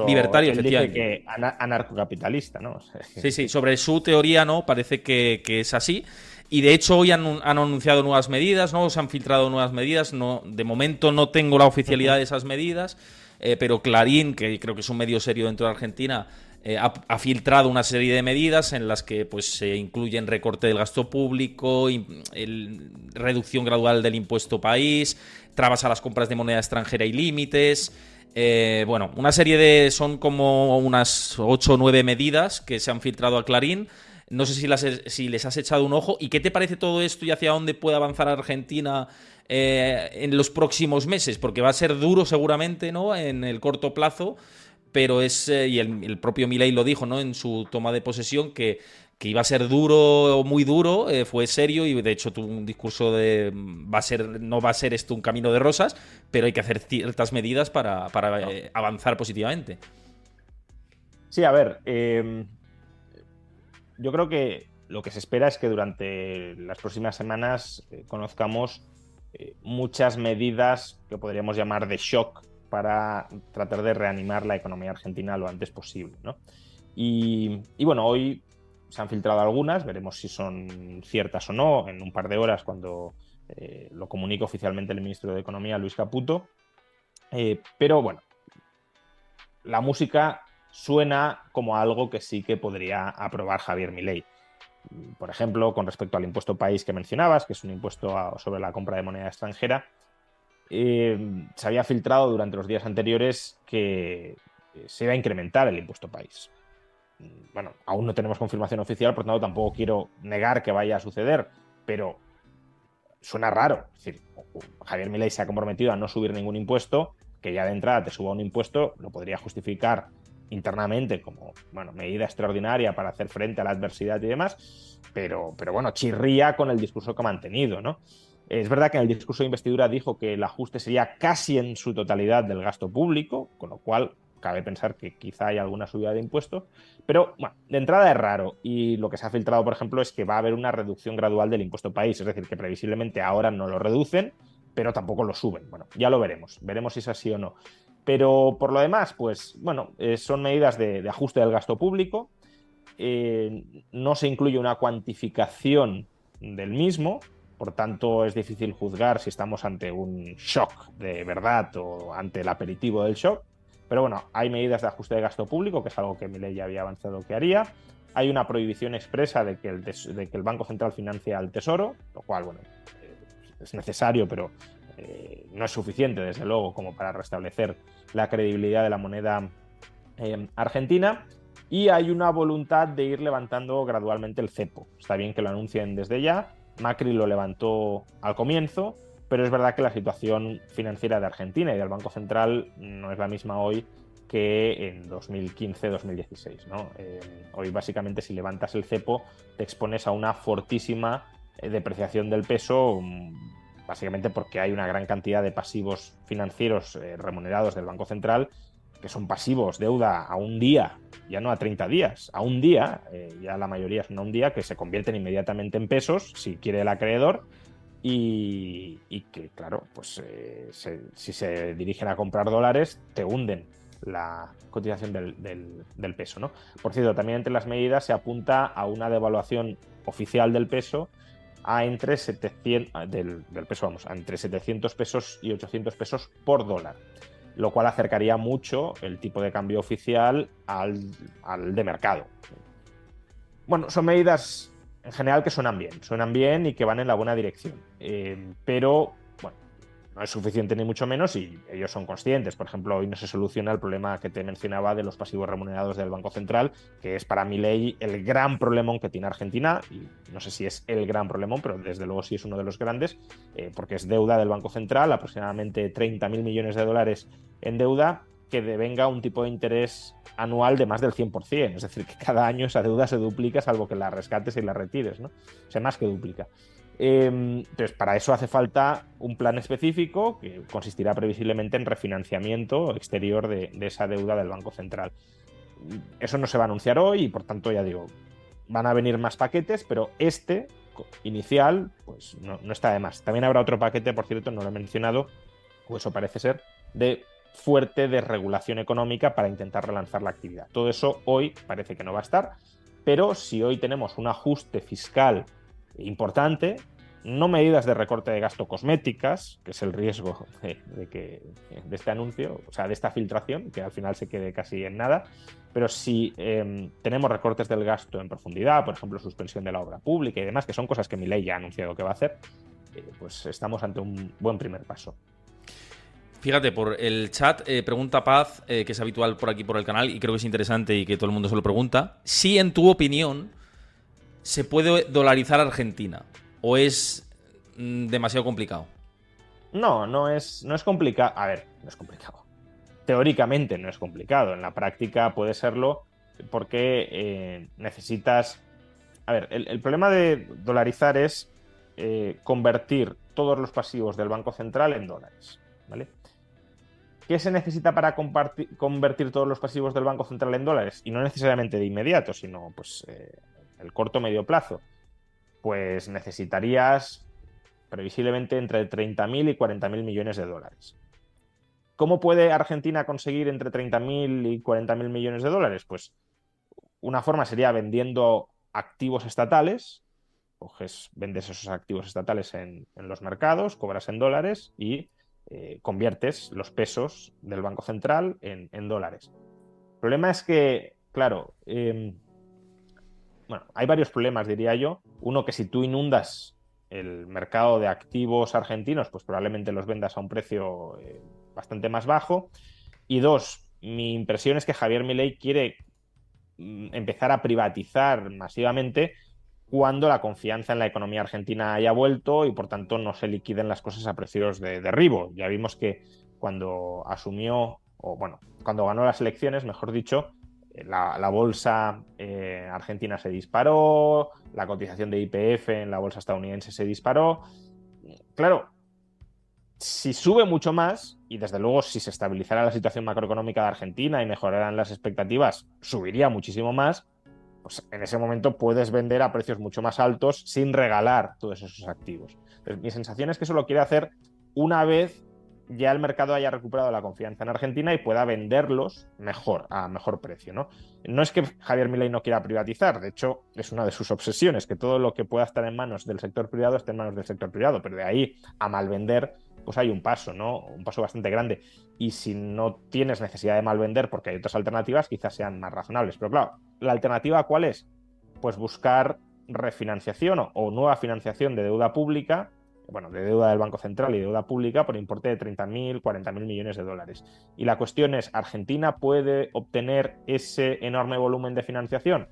libertario, efectivamente. que anarcocapitalista, ¿no? sí, sí, sobre su teoría, ¿no? Parece que, es así. Y de hecho hoy han, anunciado nuevas medidas, ¿no? Se han filtrado nuevas medidas. No, de momento no tengo la oficialidad de esas medidas, eh, pero Clarín, que creo que es un medio serio dentro de Argentina, eh, ha, filtrado una serie de medidas en las que pues, se incluyen recorte del gasto público, reducción gradual del impuesto país, trabas a las compras de moneda extranjera y límites. Eh, bueno, una serie de. son como unas 8 o 9 medidas que se han filtrado a Clarín. No sé si, las, si les has echado un ojo. ¿Y qué te parece todo esto y hacia dónde puede avanzar Argentina eh, en los próximos meses? Porque va a ser duro seguramente, ¿no? En el corto plazo pero es, eh, y el, propio Milei lo dijo, ¿no? En su toma de posesión, que, iba a ser duro o muy duro, eh, fue serio y de hecho tuvo un discurso de va a ser, no va a ser esto un camino de rosas, pero hay que hacer ciertas medidas para, eh, avanzar positivamente. Sí, a ver, em, yo creo que lo que se espera es que durante las próximas semanas conozcamos muchas medidas que podríamos llamar de shock para tratar de reanimar la economía argentina lo antes posible. Y, bueno, hoy se han filtrado algunas, veremos si son ciertas o no en un par de horas cuando eh, lo comunique oficialmente el ministro de Economía, Luis Caputo. Eh, pero bueno, la música suena como algo que sí que podría aprobar Javier Milei. Por ejemplo, con respecto al impuesto país que mencionabas, que es un impuesto sobre la compra de moneda extranjera, eh, se había filtrado durante los días anteriores que eh, se iba a incrementar el impuesto país. Bueno, aún no tenemos confirmación oficial, por tanto tampoco quiero negar que vaya a suceder, pero suena raro. Javier Milei se ha comprometido a no subir ningún impuesto, que ya de entrada te suba un impuesto, lo podría justificar internamente como bueno, medida extraordinaria para hacer frente a la adversidad y demás, pero, pero bueno, chirría con el discurso que ha mantenido, ¿no? Es verdad que en el discurso de investidura dijo que el ajuste sería casi en su totalidad del gasto público, con lo cual cabe pensar que quizá hay alguna subida de impuestos, pero bueno, de entrada es raro y lo que se ha filtrado, por ejemplo, es que va a haber una reducción gradual del impuesto país, es decir, que previsiblemente ahora no lo reducen, pero tampoco lo suben. Bueno, ya lo veremos, veremos si es así o no. Pero por lo demás, pues bueno, eh, son medidas de, ajuste del gasto público, eh, no se incluye una cuantificación del mismo, por tanto, es difícil juzgar si estamos ante un shock de verdad o ante el aperitivo del shock. Pero bueno, hay medidas de ajuste de gasto público, que es algo que mi ley ya había avanzado que haría. Hay una prohibición expresa de que el, Banco Central financie al Tesoro, lo cual, bueno, eh, es necesario, pero eh, no es suficiente, desde luego, como para restablecer la credibilidad de la moneda eh, argentina. Y hay una voluntad de ir levantando gradualmente el cepo. Está bien que lo anuncien desde ya, Macri lo levantó al comienzo, pero es verdad que la situación financiera de Argentina y del Banco Central no es la misma hoy que en 2015-2016. ¿no? Eh, hoy básicamente si levantas el cepo te expones a una fortísima eh, depreciación del peso, mm, básicamente porque hay una gran cantidad de pasivos financieros eh, remunerados del Banco Central que son pasivos, deuda a un día, ya no a 30 días, a un día, eh, ya la mayoría son a un día, que se convierten inmediatamente en pesos, si quiere el acreedor, y, que, claro, pues eh, si se dirigen a comprar dólares, te hunden la cotización del, peso. ¿no? Por cierto, también entre las medidas se apunta a una devaluación oficial del peso a entre 700 del, peso, vamos, a entre 700 pesos y 800 pesos por dólar, lo cual acercaría mucho el tipo de cambio oficial al, de mercado. Bueno, son medidas en general que suenan bien, suenan bien y que van en la buena dirección, eh, pero no es suficiente ni mucho menos y ellos son conscientes. Por ejemplo, hoy no se soluciona el problema que te mencionaba de los pasivos remunerados del Banco Central, que es para mi ley el gran problemón que tiene Argentina, y no sé si es el gran problemón, pero desde luego sí es uno de los grandes, eh, porque es deuda del Banco Central, aproximadamente 30.000 millones de dólares en deuda, que devenga un tipo de interés anual de más del 100%, es decir, que cada año esa deuda se duplica, salvo que la rescates y la retires, ¿no? O sea, más que duplica. Em, entonces, para eso hace falta un plan específico que consistirá previsiblemente en refinanciamiento exterior de, esa deuda del Banco Central. Eso no se va a anunciar hoy y, por tanto, ya digo, van a venir más paquetes, pero este inicial, pues no, está de más. También habrá otro paquete, por cierto, no lo he mencionado, o eso parece ser, de fuerte desregulación económica para intentar relanzar la actividad. Todo eso hoy parece que no va a estar, pero si hoy tenemos un ajuste fiscal importante, no medidas de recorte de gasto cosméticas, que es el riesgo de, que, de este anuncio, o sea, de esta filtración, que al final se quede casi en nada, pero si em, tenemos recortes del gasto en profundidad, por ejemplo, suspensión de la obra pública y demás, que son cosas que mi ley ya ha anunciado que va a hacer, eh, pues estamos ante un buen primer paso. Fíjate, por el chat eh, pregunta Paz, eh, que es habitual por aquí por el canal y creo que es interesante y que todo el mundo se lo pregunta, si en tu opinión se puede dolarizar Argentina o es mm, demasiado complicado? No, no es, no es complicado. A ver, no es complicado. Teóricamente no es complicado. En la práctica puede serlo porque eh, necesitas. A ver, el, problema de dolarizar es eh, convertir todos los pasivos del Banco Central en dólares. ¿Vale? ¿Qué se necesita para convertir todos los pasivos del Banco Central en dólares? Y no necesariamente de inmediato, sino pues eh, el corto medio plazo, pues necesitarías previsiblemente entre 30.000 y 40.000 millones de dólares. ¿Cómo puede Argentina conseguir entre 30.000 y 40.000 millones de dólares? Pues una forma sería vendiendo activos estatales, coges, vendes esos activos estatales en, los mercados, cobras en dólares y eh, conviertes los pesos del Banco Central en, dólares. El problema es que, claro, em, bueno, hay varios problemas, diría yo. Uno, que si tú inundas el mercado de activos argentinos, pues probablemente los vendas a un precio eh, bastante más bajo. Y dos, mi impresión es que Javier Milei quiere mm, empezar a privatizar masivamente cuando la confianza en la economía argentina haya vuelto y por tanto no se liquiden las cosas a precios de derribo. Ya vimos que cuando asumió, o bueno, cuando ganó las elecciones, mejor dicho, la, bolsa eh, argentina se disparó, la cotización de IPF en la bolsa estadounidense se disparó. Claro, si sube mucho más, y desde luego si se estabilizara la situación macroeconómica de Argentina y mejoraran las expectativas, subiría muchísimo más, pues en ese momento puedes vender a precios mucho más altos sin regalar todos esos activos. mi sensación es que eso lo quiere hacer una vez ya el mercado haya recuperado la confianza en Argentina y pueda venderlos mejor, a mejor precio. ¿no? no es que Javier Milei no quiera privatizar, de hecho es una de sus obsesiones, que todo lo que pueda estar en manos del sector privado esté en manos del sector privado, pero de ahí a malvender pues hay un paso, ¿no? Un paso bastante grande. Y si no tienes necesidad de malvender porque hay otras alternativas, quizás sean más razonables. Pero claro, ¿la alternativa cuál es? Pues buscar refinanciación o nueva financiación de deuda pública bueno, de deuda del Banco Central y deuda pública por importe de 30.000, 40.000 millones de dólares. Y la cuestión es, ¿Argentina puede obtener ese enorme volumen de financiación?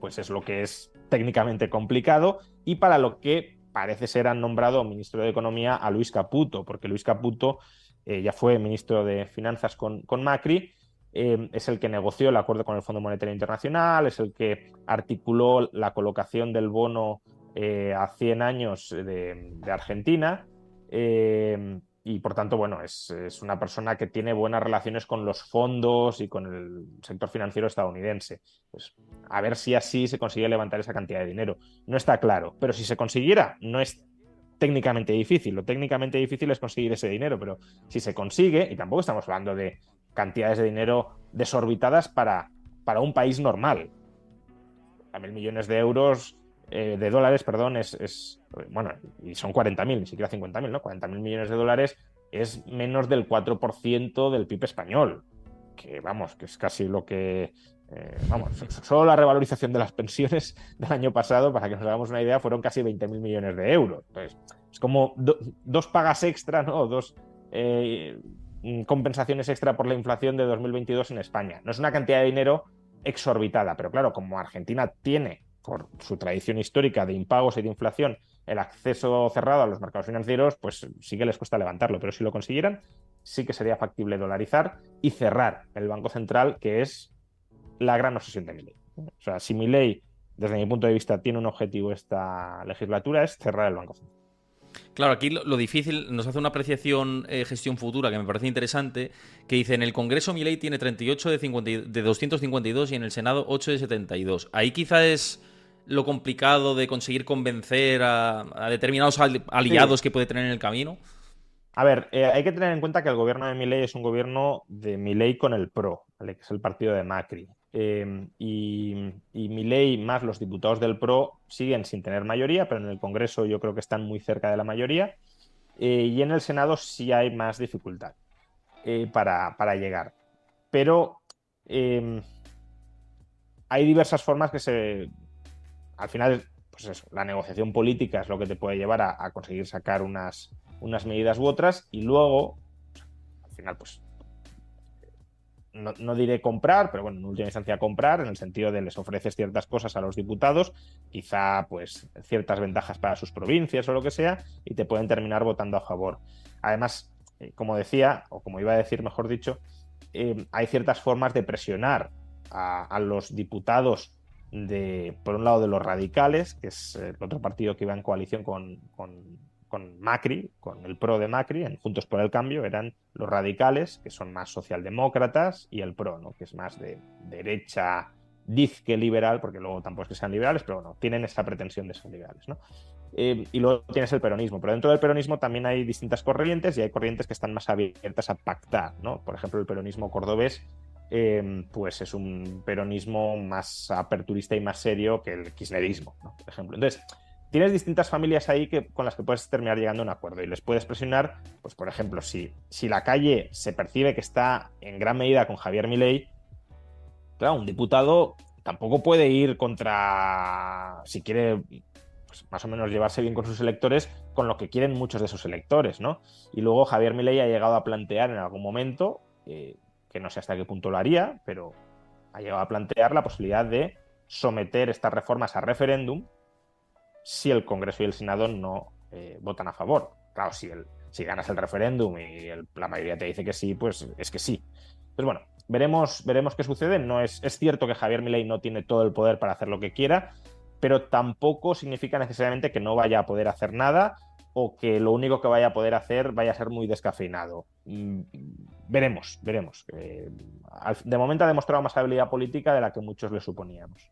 Pues es lo que es técnicamente complicado y para lo que parece ser han nombrado ministro de Economía a Luis Caputo, porque Luis Caputo eh, ya fue ministro de Finanzas con, Macri, eh, es el que negoció el acuerdo con el Fondo Monetario Internacional, es el que articuló la colocación del bono eh, a 100 años de, Argentina. Eh, y por tanto, bueno, es, una persona que tiene buenas relaciones con los fondos y con el sector financiero estadounidense. Pues a ver si así se consigue levantar esa cantidad de dinero. No está claro, pero si se consiguiera, no es técnicamente difícil. Lo técnicamente difícil es conseguir ese dinero, pero si se consigue, y tampoco estamos hablando de cantidades de dinero desorbitadas para, para un país normal. A mil millones de euros eh, de dólares, perdón, es, bueno, y son 40.000, ni siquiera 50.000, ¿no? 40.000 millones de dólares es menos del 4% del PIB español, que vamos, que es casi lo que, eh, vamos, solo la revalorización de las pensiones del año pasado, para que nos hagamos una idea, fueron casi 20.000 millones de euros. Entonces, es como dos pagas extra, ¿no? Dos eh, compensaciones extra por la inflación de 2022 en España. No es una cantidad de dinero exorbitada, pero claro, como Argentina tiene por su tradición histórica de impagos y de inflación, el acceso cerrado a los mercados financieros, pues sí que les cuesta levantarlo, pero si lo consiguieran, sí que sería factible dolarizar y cerrar el Banco Central, que es la gran obsesión de mi ley. O sea, si mi ley, desde mi punto de vista, tiene un objetivo esta legislatura, es cerrar el Banco Central. Claro, aquí lo, difícil nos hace una apreciación eh, gestión futura que me parece interesante, que dice en el Congreso mi ley tiene 38 de, de 252 y en el Senado 8 de 72. Ahí quizá es lo complicado de conseguir convencer a, determinados aliados que puede tener en el camino? A ver, eh, hay que tener en cuenta que el gobierno de Milei es un gobierno de Milei con el PRO, que es el partido de Macri. Em, y, y Milei más los diputados del PRO siguen sin tener mayoría, pero en el Congreso yo creo que están muy cerca de la mayoría. Eh, y en el Senado sí hay más dificultad eh, para, para, llegar. Pero em, hay diversas formas que se, al final, pues eso, la negociación política es lo que te puede llevar a, conseguir sacar unas, unas medidas u otras y luego, al final, pues no, diré comprar, pero bueno, en última instancia comprar, en el sentido de les ofreces ciertas cosas a los diputados, quizá pues ciertas ventajas para sus provincias o lo que sea, y te pueden terminar votando a favor. Además, eh, como decía, o como iba a decir, mejor dicho, eh, hay ciertas formas de presionar a los diputados de, por un lado, de los radicales, que es el otro partido que iba en coalición con, Macri, con el PRO de Macri, en Juntos por el Cambio, eran los radicales, que son más socialdemócratas, y el PRO, ¿no? que es más de derecha que liberal, porque luego tampoco es que sean liberales, pero bueno, tienen esa pretensión de ser liberales. ¿no? Eh, y luego tienes el peronismo, pero dentro del peronismo también hay distintas corrientes y hay corrientes que están más abiertas a pactar. ¿no? Por ejemplo, el peronismo cordobés Em, pues es un peronismo más aperturista y más serio que el kirchnerismo, por ejemplo. Entonces, tienes distintas familias ahí que, con las que puedes terminar llegando a un acuerdo y les puedes presionar, pues por ejemplo, si, si la calle se percibe que está en gran medida con Javier Milei, claro, un diputado tampoco puede ir contra, si quiere pues, más o menos llevarse bien con sus electores, con lo que quieren muchos de sus electores, ¿no? Y luego Javier Milei ha llegado a plantear en algún momento eh, que no sé hasta qué punto lo haría, pero ha llegado a plantear la posibilidad de someter estas reformas a referéndum si el Congreso y el Senado no eh, votan a favor. Claro, si, ganas el referéndum y la mayoría te dice que sí, pues es que sí. Pues bueno, veremos, veremos qué sucede. No es, es cierto que Javier Milei no tiene todo el poder para hacer lo que quiera, pero tampoco significa necesariamente que no vaya a poder hacer nada o que lo único que vaya a poder hacer vaya a ser muy descafeinado. Mm, veremos, veremos. de momento ha demostrado más habilidad política de la que muchos le suponíamos.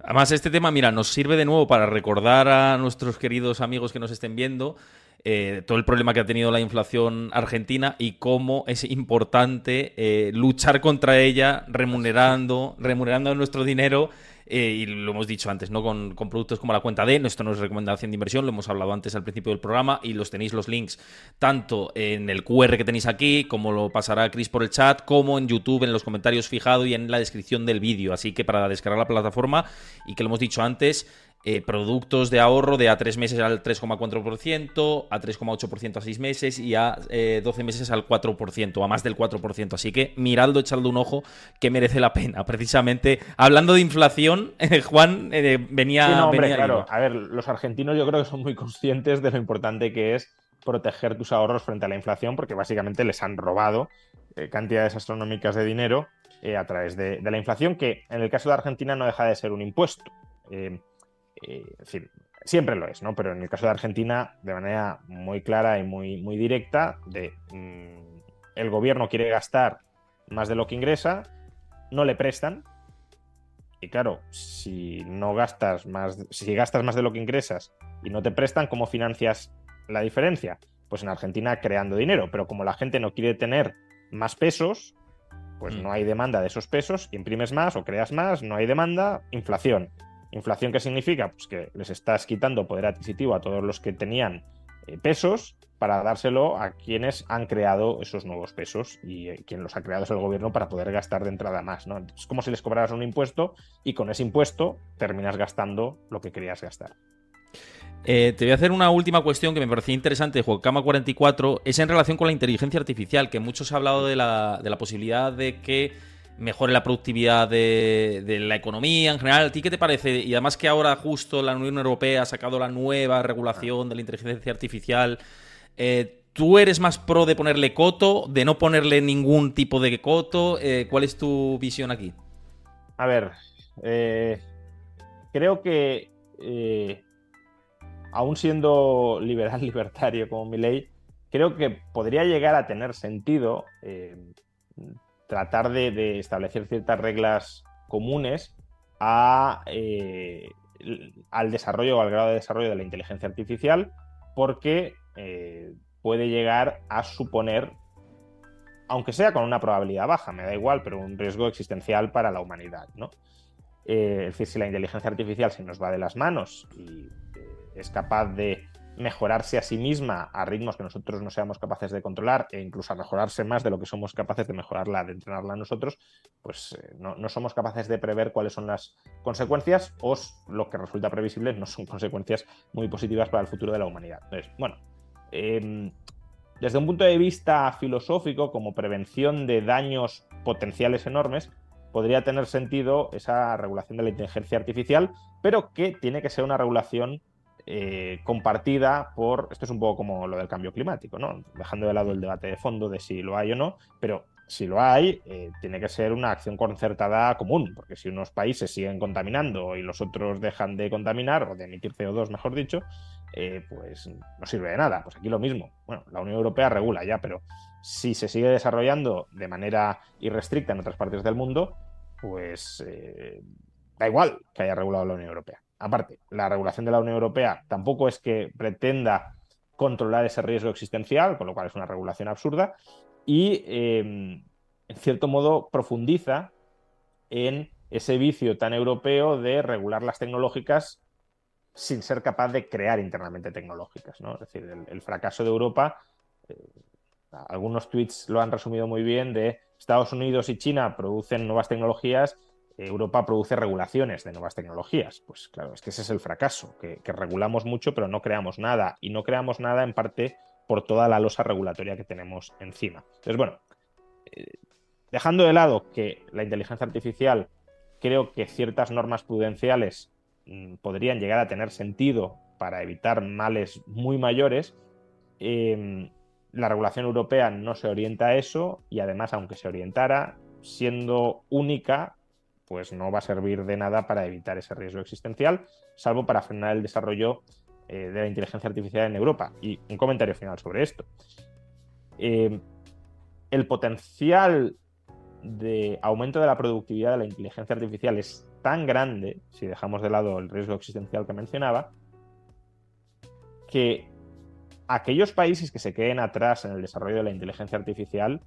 Además, este tema, mira, nos sirve de nuevo para recordar a nuestros queridos amigos que nos estén viendo eh, todo el problema que ha tenido la inflación argentina y cómo es importante eh, luchar contra ella remunerando, remunerando nuestro dinero eh, y lo hemos dicho antes, ¿no? Con, productos como la cuenta D, esto no es recomendación de inversión, lo hemos hablado antes al principio del programa y los tenéis los links tanto en el QR que tenéis aquí, como lo pasará Chris por el chat, como en YouTube, en los comentarios fijados y en la descripción del vídeo. Así que para descargar la plataforma y que lo hemos dicho antes, eh, productos de ahorro de a 3 meses al 3,4%, a 3,8% a 6 meses y a 12 eh, meses al 4%, a más del 4%. Así que miradlo, echadle un ojo que merece la pena. Precisamente, hablando de inflación, Juan eh, venía... no, hombre, claro. A ver, los argentinos yo creo que son muy conscientes de lo importante que es proteger tus ahorros frente a la inflación porque básicamente les han robado cantidades astronómicas de dinero a través de, la inflación que en el caso de Argentina no deja de ser un impuesto. Eh, es decir, siempre lo es, ¿no? Pero en el caso de Argentina, de manera muy clara y muy, muy directa, de mm, el gobierno quiere gastar más de lo que ingresa, no le prestan. Y claro, si no gastas más, si gastas más de lo que ingresas y no te prestan, ¿cómo financias la diferencia? Pues en Argentina creando dinero, pero como la gente no quiere tener más pesos, pues mm. no hay demanda de esos pesos, imprimes más o creas más, no hay demanda, inflación ¿Inflación qué significa? Pues que les estás quitando poder adquisitivo a todos los que tenían eh, pesos para dárselo a quienes han creado esos nuevos pesos y eh, quien los ha creado es el gobierno para poder gastar de entrada más. ¿no? Es como si les cobraras un impuesto y con ese impuesto terminas gastando lo que querías gastar. Eh, te voy a hacer una última cuestión que me parecía interesante de Juegocama 44. Es en relación con la inteligencia artificial, que muchos han hablado de la, de la posibilidad de que mejore la productividad de, la economía en general. ¿A ti qué te parece? Y además que ahora justo la Unión Europea ha sacado la nueva regulación de la inteligencia artificial. Eh, ¿Tú eres más pro de ponerle coto, de no ponerle ningún tipo de coto? Eh, ¿Cuál es tu visión aquí? A ver, creo que aún siendo liberal libertario como mi ley, creo que podría llegar a tener sentido eh, tratar de, establecer ciertas reglas comunes eh, al desarrollo o al grado de desarrollo de la inteligencia artificial, porque eh, puede llegar a suponer, aunque sea con una probabilidad baja, me da igual, pero un riesgo existencial para la humanidad. ¿no? es decir, si la inteligencia artificial se nos va de las manos y es capaz de mejorarse a sí misma a ritmos que nosotros no seamos capaces de controlar e incluso a mejorarse más de lo que somos capaces de mejorarla, de entrenarla nosotros, pues eh, no, somos capaces de prever cuáles son las consecuencias o lo que resulta previsible no son consecuencias muy positivas para el futuro de la humanidad. Entonces, bueno, em, desde un punto de vista filosófico, como prevención de daños potenciales enormes, podría tener sentido esa regulación de la inteligencia artificial, pero que tiene que ser una regulación eh, compartida por, esto es un poco como lo del cambio climático, ¿no? dejando de lado el debate de fondo de si lo hay o no, pero si lo hay, eh, tiene que ser una acción concertada común, porque si unos países siguen contaminando y los otros dejan de contaminar, o de emitir CO2, mejor dicho, eh, pues no sirve de nada. Pues aquí lo mismo. Bueno, la Unión Europea regula ya, pero si se sigue desarrollando de manera irrestricta en otras partes del mundo, pues da igual que haya regulado la Unión Europea aparte, la regulación de la Unión Europea tampoco es que pretenda controlar ese riesgo existencial, con lo cual es una regulación absurda, y em, en cierto modo profundiza en ese vicio tan europeo de regular las tecnológicas sin ser capaz de crear internamente tecnológicas. ¿no? Es decir, el, fracaso de Europa, eh, algunos tweets lo han resumido muy bien, de Estados Unidos y China producen nuevas tecnologías Europa produce regulaciones de nuevas tecnologías. Pues claro, es que ese es el fracaso, que, regulamos mucho pero no creamos nada. Y no creamos nada en parte por toda la losa regulatoria que tenemos encima. Entonces, bueno, eh, dejando de lado que la inteligencia artificial, creo que ciertas normas prudenciales mm, podrían llegar a tener sentido para evitar males muy mayores, em, la regulación europea no se orienta a eso y además, aunque se orientara, siendo única, pues no va a servir de nada para evitar ese riesgo existencial, salvo para frenar el desarrollo eh, de la inteligencia artificial en Europa. Y un comentario final sobre esto. Eh, el potencial de aumento de la productividad de la inteligencia artificial es tan grande, si dejamos de lado el riesgo existencial que mencionaba, que aquellos países que se queden atrás en el desarrollo de la inteligencia artificial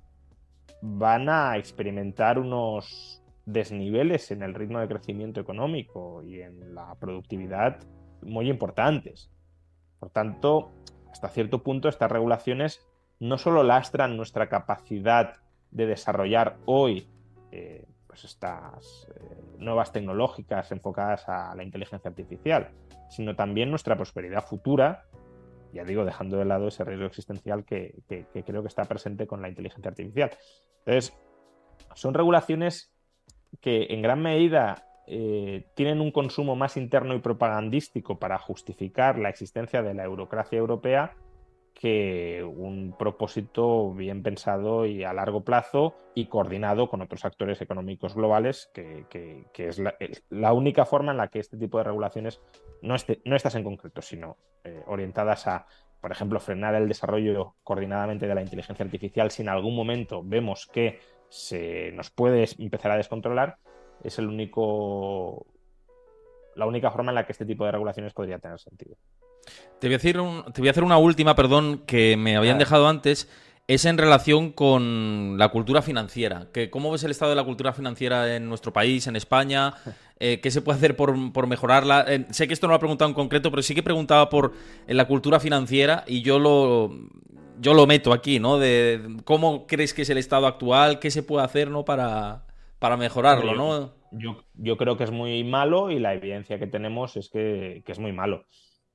van a experimentar unos desniveles en el ritmo de crecimiento económico y en la productividad muy importantes. Por tanto, hasta cierto punto estas regulaciones no solo lastran nuestra capacidad de desarrollar hoy eh, pues estas eh, nuevas tecnológicas enfocadas a la inteligencia artificial, sino también nuestra prosperidad futura, ya digo, dejando de lado ese riesgo existencial que creo que está presente con la inteligencia artificial. Entonces, son regulaciones que en gran medida eh, tienen un consumo más interno y propagandístico para justificar la existencia de la eurocracia europea que un propósito bien pensado y a largo plazo y coordinado con otros actores económicos globales, que, es la, única forma en la que este tipo de regulaciones, no, este, no estas en concreto, sino eh, orientadas a, por ejemplo, frenar el desarrollo coordinadamente de la inteligencia artificial si en algún momento vemos que se nos puede empezar a descontrolar, es el único la única forma en la que este tipo de regulaciones podría tener sentido. Te voy a, decir te voy a hacer una última, perdón, que me habían dejado antes. Es en relación con la cultura financiera. Que, ¿Cómo ves el estado de la cultura financiera en nuestro país, en España? Eh, ¿Qué se puede hacer por, mejorarla? Eh, sé que esto no lo ha preguntado en concreto, pero sí que preguntaba por la cultura financiera y yo lo, yo lo meto aquí, ¿no? De cómo crees que es el estado actual, qué se puede hacer, ¿no? Para, para mejorarlo, ¿no? Yo, creo que es muy malo y la evidencia que tenemos es que, es muy malo.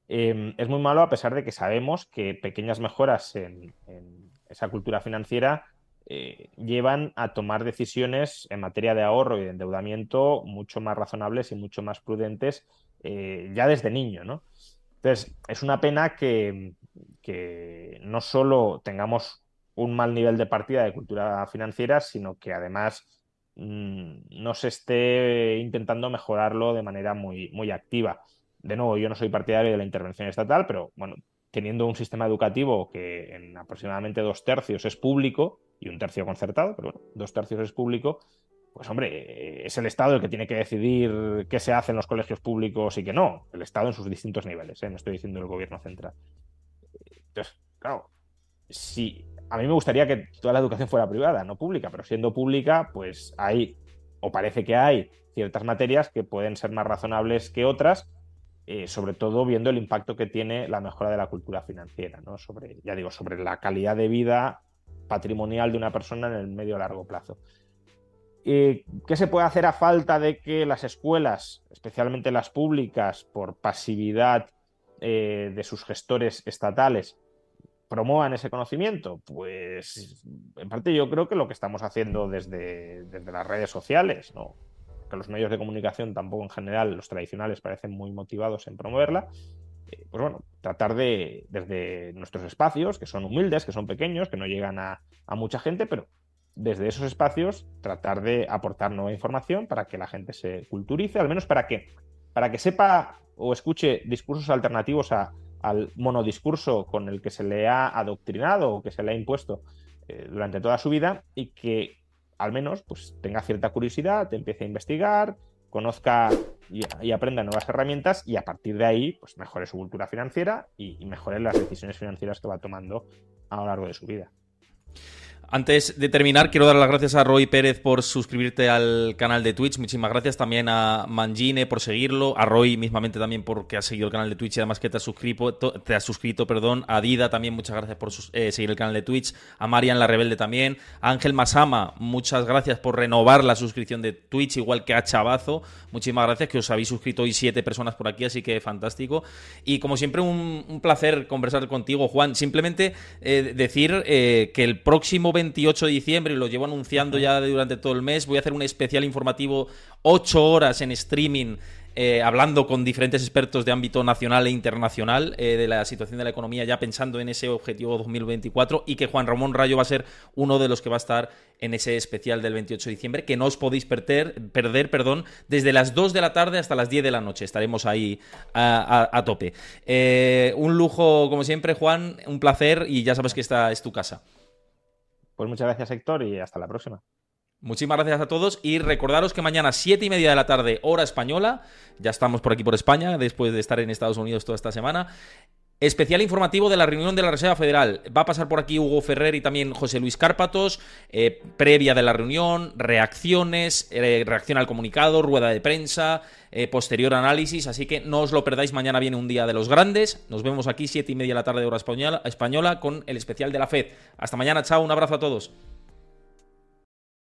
Em, es muy malo a pesar de que sabemos que pequeñas mejoras en, esa cultura financiera eh, llevan a tomar decisiones en materia de ahorro y de endeudamiento mucho más razonables y mucho más prudentes eh, ya desde niño, ¿no? Entonces, es una pena que, no solo tengamos un mal nivel de partida de cultura financiera, sino que además mm, no se esté intentando mejorarlo de manera muy, muy activa. De nuevo, yo no soy partidario de la intervención estatal, pero bueno, teniendo un sistema educativo que en aproximadamente dos tercios es público y un tercio concertado, pero bueno, dos tercios es público, pues hombre, es el Estado el que tiene que decidir qué se hace en los colegios públicos y qué no. El Estado en sus distintos niveles, ¿eh? no estoy diciendo el gobierno central. Entonces, claro, si a mí me gustaría que toda la educación fuera privada, no pública, pero siendo pública, pues hay, o parece que hay, ciertas materias que pueden ser más razonables que otras, eh, sobre todo viendo el impacto que tiene la mejora de la cultura financiera, ¿no? Sobre, ya digo, sobre la calidad de vida patrimonial de una persona en el medio largo plazo. Eh, ¿Qué se puede hacer a falta de que las escuelas, especialmente las públicas, por pasividad eh, de sus gestores estatales, promuevan ese conocimiento? Pues en parte yo creo que lo que estamos haciendo desde, las redes sociales, ¿no? que los medios de comunicación tampoco en general, los tradicionales, parecen muy motivados en promoverla, eh, pues bueno, tratar de, desde nuestros espacios, que son humildes, que son pequeños, que no llegan a mucha gente, pero desde esos espacios tratar de aportar nueva información para que la gente se culturice, al menos para que, para que sepa o escuche discursos alternativos al monodiscurso con el que se le ha adoctrinado o que se le ha impuesto eh, durante toda su vida y que al menos pues, tenga cierta curiosidad, empiece a investigar, conozca y, aprenda nuevas herramientas y a partir de ahí pues, mejore su cultura financiera y mejore las decisiones financieras que va tomando a lo largo de su vida. Antes de terminar, quiero dar las gracias a Roy Pérez por suscribirte al canal de Twitch. Muchísimas gracias también a Mangine por seguirlo, a Roy mismamente también porque ha seguido el canal de Twitch y además que te has suscrito, te has suscrito perdón, a Dida también muchas gracias por eh, seguir el canal de Twitch, a Marian la Rebelde también, a Ángel Masama, muchas gracias por renovar la suscripción de Twitch, igual que a Chavazo, muchísimas gracias que os habéis suscrito hoy siete personas por aquí, así que fantástico. Y como siempre, un, placer conversar contigo, Juan. Simplemente eh, decir eh, que el próximo 28 de diciembre, y lo llevo anunciando ya durante todo el mes, voy a hacer un especial informativo 8 horas en streaming. Eh, hablando con diferentes expertos de ámbito nacional e internacional eh, de la situación de la economía, ya pensando en ese objetivo 2024 y que Juan Ramón Rayo va a ser uno de los que va a estar en ese especial del 28 de diciembre, que no os podéis perder, perder perdón, desde las 2 de la tarde hasta las 10 de la noche. Estaremos ahí a, tope. Eh, un lujo, como siempre, Juan, un placer y ya sabes que esta es tu casa. Pues muchas gracias, Héctor, y hasta la próxima. Muchísimas gracias a todos y recordaros que mañana 7 y media de la tarde, hora española, ya estamos por aquí por España, después de estar en Estados Unidos toda esta semana, Especial informativo de la reunión de la Reserva Federal. Va a pasar por aquí Hugo Ferrer y también José Luis Cárpatos. Eh, previa de la reunión, reacciones, eh, reacción al comunicado, rueda de prensa, eh, posterior análisis. Así que no os lo perdáis. Mañana viene un día de los grandes. Nos vemos aquí, siete y media de la tarde, hora española, española con el especial de la FED. Hasta mañana, chao. Un abrazo a todos.